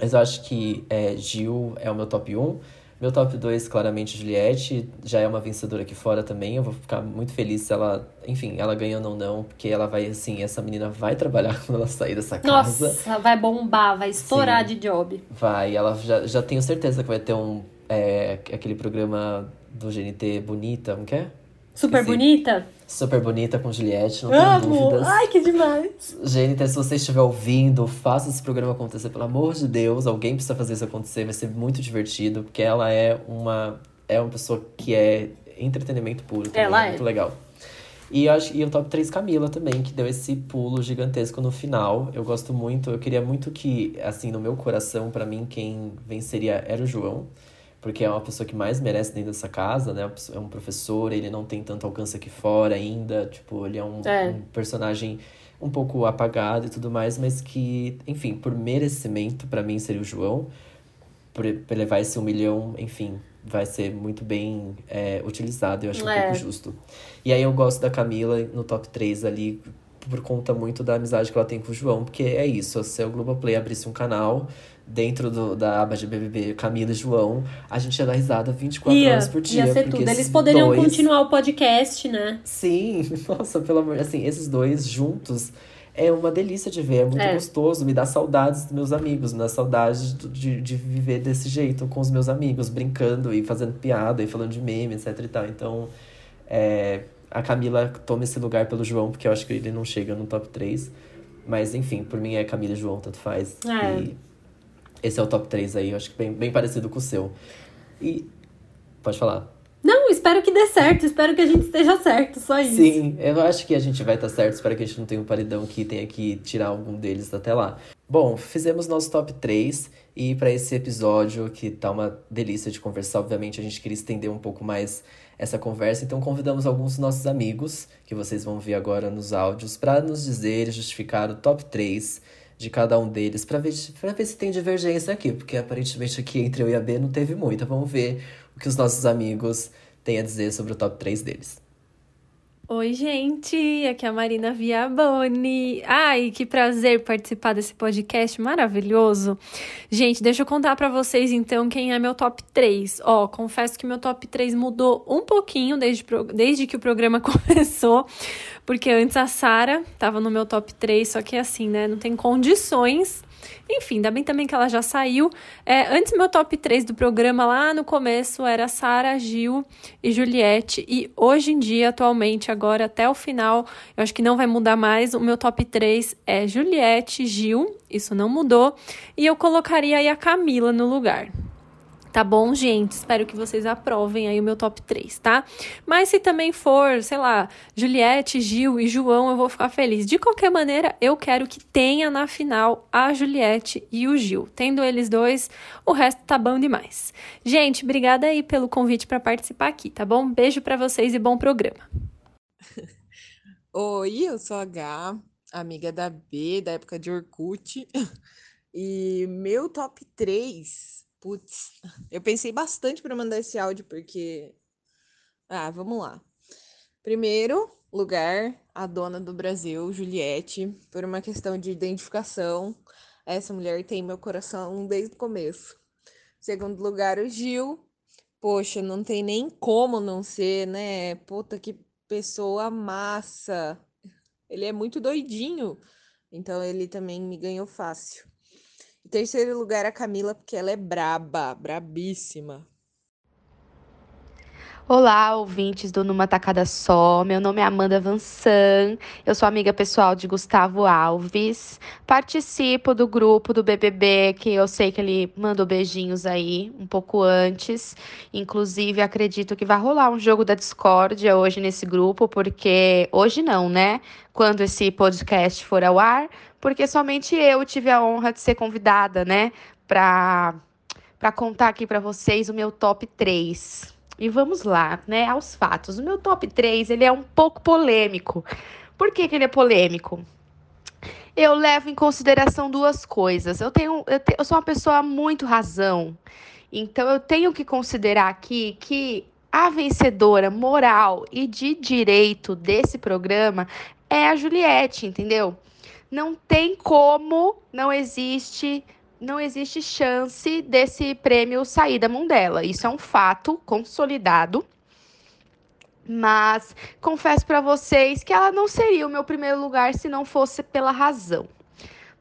mas eu acho que é, Gil é o meu top 1. Meu top 2, claramente, Juliette. Já é uma vencedora aqui fora também. Eu vou ficar muito feliz se ela, enfim, ela ganhando ou não, porque ela vai, assim, essa menina vai trabalhar *laughs* quando ela sair dessa casa. Nossa, vai bombar, vai estourar Sim, de job. Vai, ela já, já tenho certeza que vai ter um. É, aquele programa do GNT Bonita, não quer? Super bonita? Super bonita com Juliette, não tenho Amo. dúvidas. Ai, que demais. GNT, se você estiver ouvindo, faça esse programa acontecer, pelo amor de Deus. Alguém precisa fazer isso acontecer, vai ser muito divertido, porque ela é uma, é uma pessoa que é entretenimento puro também, ela é muito legal. E, acho, e o top 3 Camila também, que deu esse pulo gigantesco no final. Eu gosto muito, eu queria muito que, assim, no meu coração, para mim, quem venceria era o João porque é uma pessoa que mais merece dentro dessa casa, né? É um professor, ele não tem tanto alcance aqui fora ainda, tipo, ele é um, é. um personagem um pouco apagado e tudo mais, mas que, enfim, por merecimento, para mim seria o João. Por, por levar esse um milhão, enfim, vai ser muito bem é, utilizado, eu acho é. um pouco justo. E aí eu gosto da Camila no top 3 ali, por conta muito da amizade que ela tem com o João, porque é isso, se o Globoplay abrisse um canal dentro do, da aba de BBB, Camila e João, a gente ia dar risada 24 ia, horas por dia. Ia ser tudo. Eles poderiam dois... continuar o podcast, né? Sim, *laughs* nossa, pelo amor... Assim, esses dois juntos é uma delícia de ver, é muito é. gostoso, me dá saudades dos meus amigos, me dá saudades de, de viver desse jeito com os meus amigos, brincando e fazendo piada e falando de meme, etc e tal. Então, é, a Camila toma esse lugar pelo João, porque eu acho que ele não chega no top 3. Mas, enfim, por mim é Camila e João, tanto faz. É. E esse é o top 3 aí, eu acho que bem, bem parecido com o seu. E. Pode falar. Não, espero que dê certo, espero que a gente esteja certo, só isso. Sim, eu acho que a gente vai estar certo, espero que a gente não tenha um paredão que tenha que tirar algum deles até lá. Bom, fizemos nosso top 3 e para esse episódio, que tá uma delícia de conversar, obviamente a gente queria estender um pouco mais essa conversa, então convidamos alguns dos nossos amigos, que vocês vão ver agora nos áudios, para nos dizer e justificar o top 3 de cada um deles para ver, pra ver se tem divergência aqui, porque aparentemente aqui entre eu e a B não teve muita. Vamos ver o que os nossos amigos têm a dizer sobre o top 3 deles. Oi, gente, aqui é a Marina Viaboni. Ai, que prazer participar desse podcast maravilhoso. Gente, deixa eu contar para vocês então quem é meu top 3. Ó, confesso que meu top 3 mudou um pouquinho desde, desde que o programa *laughs* começou, porque antes a Sara tava no meu top 3, só que assim, né, não tem condições enfim, ainda bem também que ela já saiu. É, antes, meu top 3 do programa lá no começo era Sara, Gil e Juliette. E hoje em dia, atualmente, agora até o final, eu acho que não vai mudar mais. O meu top 3 é Juliette, Gil, isso não mudou. E eu colocaria aí a Camila no lugar. Tá bom, gente? Espero que vocês aprovem aí o meu top 3, tá? Mas se também for, sei lá, Juliette, Gil e João, eu vou ficar feliz. De qualquer maneira, eu quero que tenha na final a Juliette e o Gil. Tendo eles dois, o resto tá bom demais. Gente, obrigada aí pelo convite para participar aqui, tá bom? Beijo para vocês e bom programa. *laughs* Oi, eu sou a H, amiga da B, da época de Orkut. *laughs* E meu top 3 Putz, eu pensei bastante para mandar esse áudio porque. Ah, vamos lá. Primeiro lugar, a dona do Brasil, Juliette, por uma questão de identificação. Essa mulher tem meu coração desde o começo. Segundo lugar, o Gil. Poxa, não tem nem como não ser, né? Puta, que pessoa massa. Ele é muito doidinho. Então ele também me ganhou fácil. Terceiro lugar, a Camila, porque ela é braba, brabíssima. Olá, ouvintes do Numa Tacada Só. Meu nome é Amanda Vansan. Eu sou amiga pessoal de Gustavo Alves. Participo do grupo do BBB, que eu sei que ele mandou beijinhos aí um pouco antes. Inclusive, acredito que vai rolar um jogo da discórdia hoje nesse grupo, porque hoje não, né? Quando esse podcast for ao ar, porque somente eu tive a honra de ser convidada, né, para para contar aqui para vocês o meu top 3. E vamos lá, né, aos fatos. O meu top 3, ele é um pouco polêmico. Por que, que ele é polêmico? Eu levo em consideração duas coisas. Eu tenho, eu, te, eu sou uma pessoa muito razão. Então eu tenho que considerar aqui que a vencedora moral e de direito desse programa é a Juliette, entendeu? Não tem como, não existe, não existe chance desse prêmio sair da mão dela. Isso é um fato consolidado. Mas confesso para vocês que ela não seria o meu primeiro lugar se não fosse pela razão.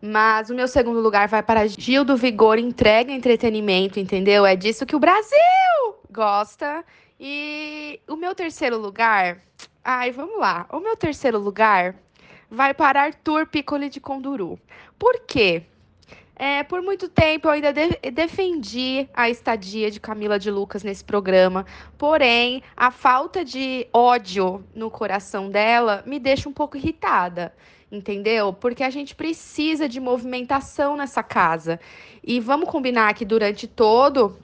Mas o meu segundo lugar vai para Gil do Vigor, entrega entretenimento, entendeu? É disso que o Brasil gosta. E o meu terceiro lugar. Ai, vamos lá. O meu terceiro lugar vai para Arthur Piccoli de Conduru. Por quê? É, por muito tempo eu ainda de defendi a estadia de Camila de Lucas nesse programa, porém a falta de ódio no coração dela me deixa um pouco irritada, entendeu? Porque a gente precisa de movimentação nessa casa. E vamos combinar que durante todo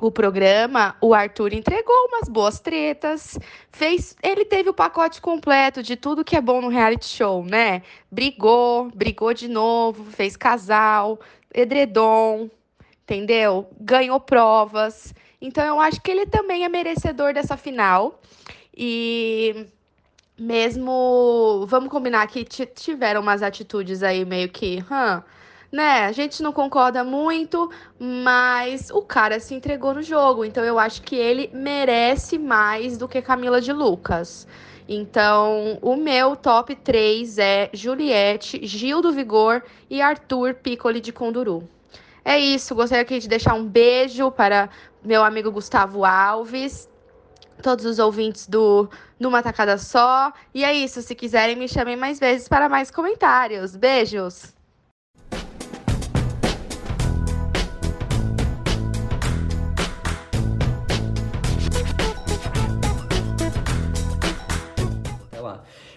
o programa, o Arthur entregou umas boas tretas, fez, ele teve o pacote completo de tudo que é bom no reality show, né? Brigou, brigou de novo, fez casal, edredom, entendeu? Ganhou provas. Então eu acho que ele também é merecedor dessa final. E mesmo, vamos combinar que tiveram umas atitudes aí meio que, hã, né? A gente não concorda muito, mas o cara se entregou no jogo, então eu acho que ele merece mais do que Camila de Lucas. Então, o meu top 3 é Juliette, Gil do Vigor e Arthur Piccoli de Conduru. É isso, gostaria aqui de deixar um beijo para meu amigo Gustavo Alves, todos os ouvintes do Numa Tacada Só. E é isso, se quiserem me chamem mais vezes para mais comentários. Beijos!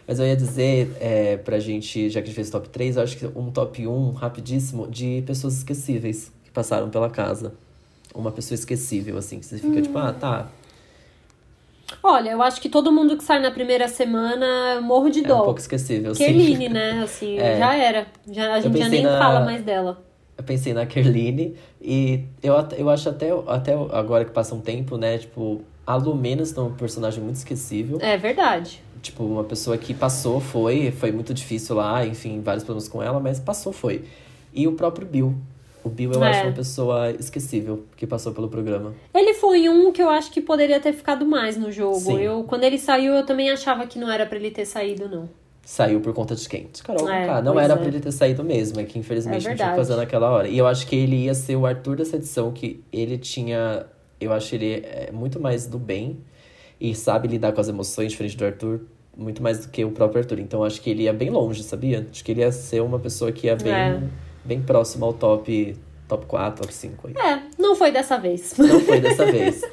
Mas eu ia dizer, é, pra gente, já que a gente fez top 3, eu acho que um top 1, rapidíssimo, de pessoas esquecíveis que passaram pela casa. Uma pessoa esquecível, assim, que você fica hum. tipo, ah, tá. Olha, eu acho que todo mundo que sai na primeira semana morro de dó. É um pouco esquecível, Kerline, sim. né? *laughs* Assim, é. já era. Já, a gente já nem na... fala mais dela. Eu pensei na Kerline e eu, eu acho até, até agora que passa um tempo, né? Tipo, a Lumena é um personagem muito esquecível. É verdade. Tipo, uma pessoa que passou, foi, foi muito difícil lá, enfim, vários problemas com ela, mas passou, foi. E o próprio Bill. O Bill eu é. acho uma pessoa esquecível que passou pelo programa. Ele foi um que eu acho que poderia ter ficado mais no jogo. Sim. Eu, quando ele saiu, eu também achava que não era para ele ter saído, não. Saiu por conta de quem? De Carol é, Não era é. pra ele ter saído mesmo, é que infelizmente é não tinha que fazer naquela hora. E eu acho que ele ia ser o Arthur dessa edição, que ele tinha. Eu acho ele é muito mais do bem e sabe lidar com as emoções, diferente do Arthur, muito mais do que o próprio Arthur. Então acho que ele ia bem longe, sabia? Acho que ele ia ser uma pessoa que ia bem, é. bem próxima ao top, top 4, top 5. Aí. É, não foi dessa vez. Não foi dessa vez. *laughs*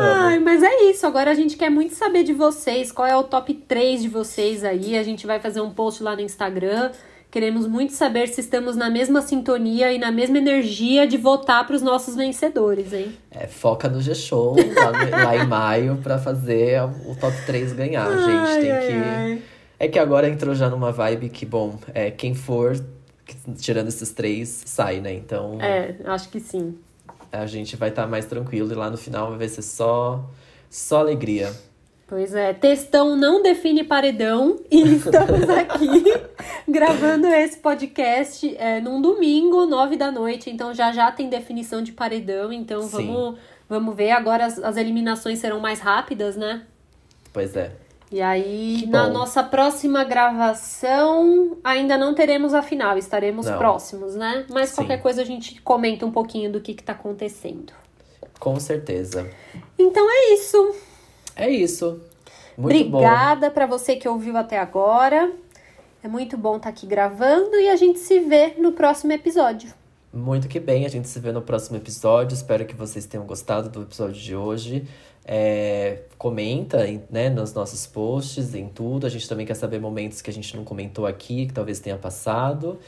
Ai, mas é isso. Agora a gente quer muito saber de vocês. Qual é o top 3 de vocês aí? A gente vai fazer um post lá no Instagram. Queremos muito saber se estamos na mesma sintonia e na mesma energia de votar para os nossos vencedores, hein? É, foca no G-Show lá, lá, em maio para fazer o top 3 ganhar, ai, gente. Tem ai, que. Ai. É que agora entrou já numa vibe que, bom, é, quem for, tirando esses três, sai, né? Então. É, acho que sim. A gente vai estar tá mais tranquilo e lá no final vai ser só, só alegria. Pois é, textão não define paredão e *laughs* estamos aqui *laughs* gravando esse podcast é, num domingo, nove da noite, então já já tem definição de paredão, então vamos, vamos ver. Agora as, as eliminações serão mais rápidas, né? Pois é. E aí, na nossa próxima gravação, ainda não teremos a final, estaremos não. próximos, né? Mas Sim. qualquer coisa a gente comenta um pouquinho do que, está acontecendo. Com certeza. Então é isso. É isso. Muito Obrigada para você que ouviu até agora. É muito bom estar tá aqui gravando e a gente se vê no próximo episódio. Muito que bem, a gente se vê no próximo episódio. Espero que vocês tenham gostado do episódio de hoje. É, comenta né, nos nossos posts, em tudo. A gente também quer saber momentos que a gente não comentou aqui, que talvez tenha passado.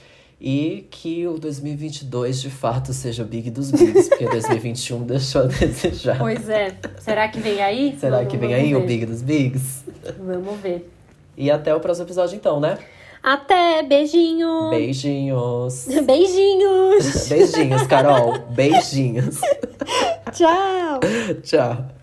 E que o 2022 de fato seja o Big dos Bigs, porque *laughs* 2021 deixou a desejar. Pois é. Será que vem aí? Será vamos, que vem aí ver. o Big dos Bigs? Vamos ver. E até o próximo episódio, então, né? Até, beijinho. Beijinhos. *laughs* Beijinhos. Beijinhos, Carol. Beijinhos. *laughs* Tchau. Tchau.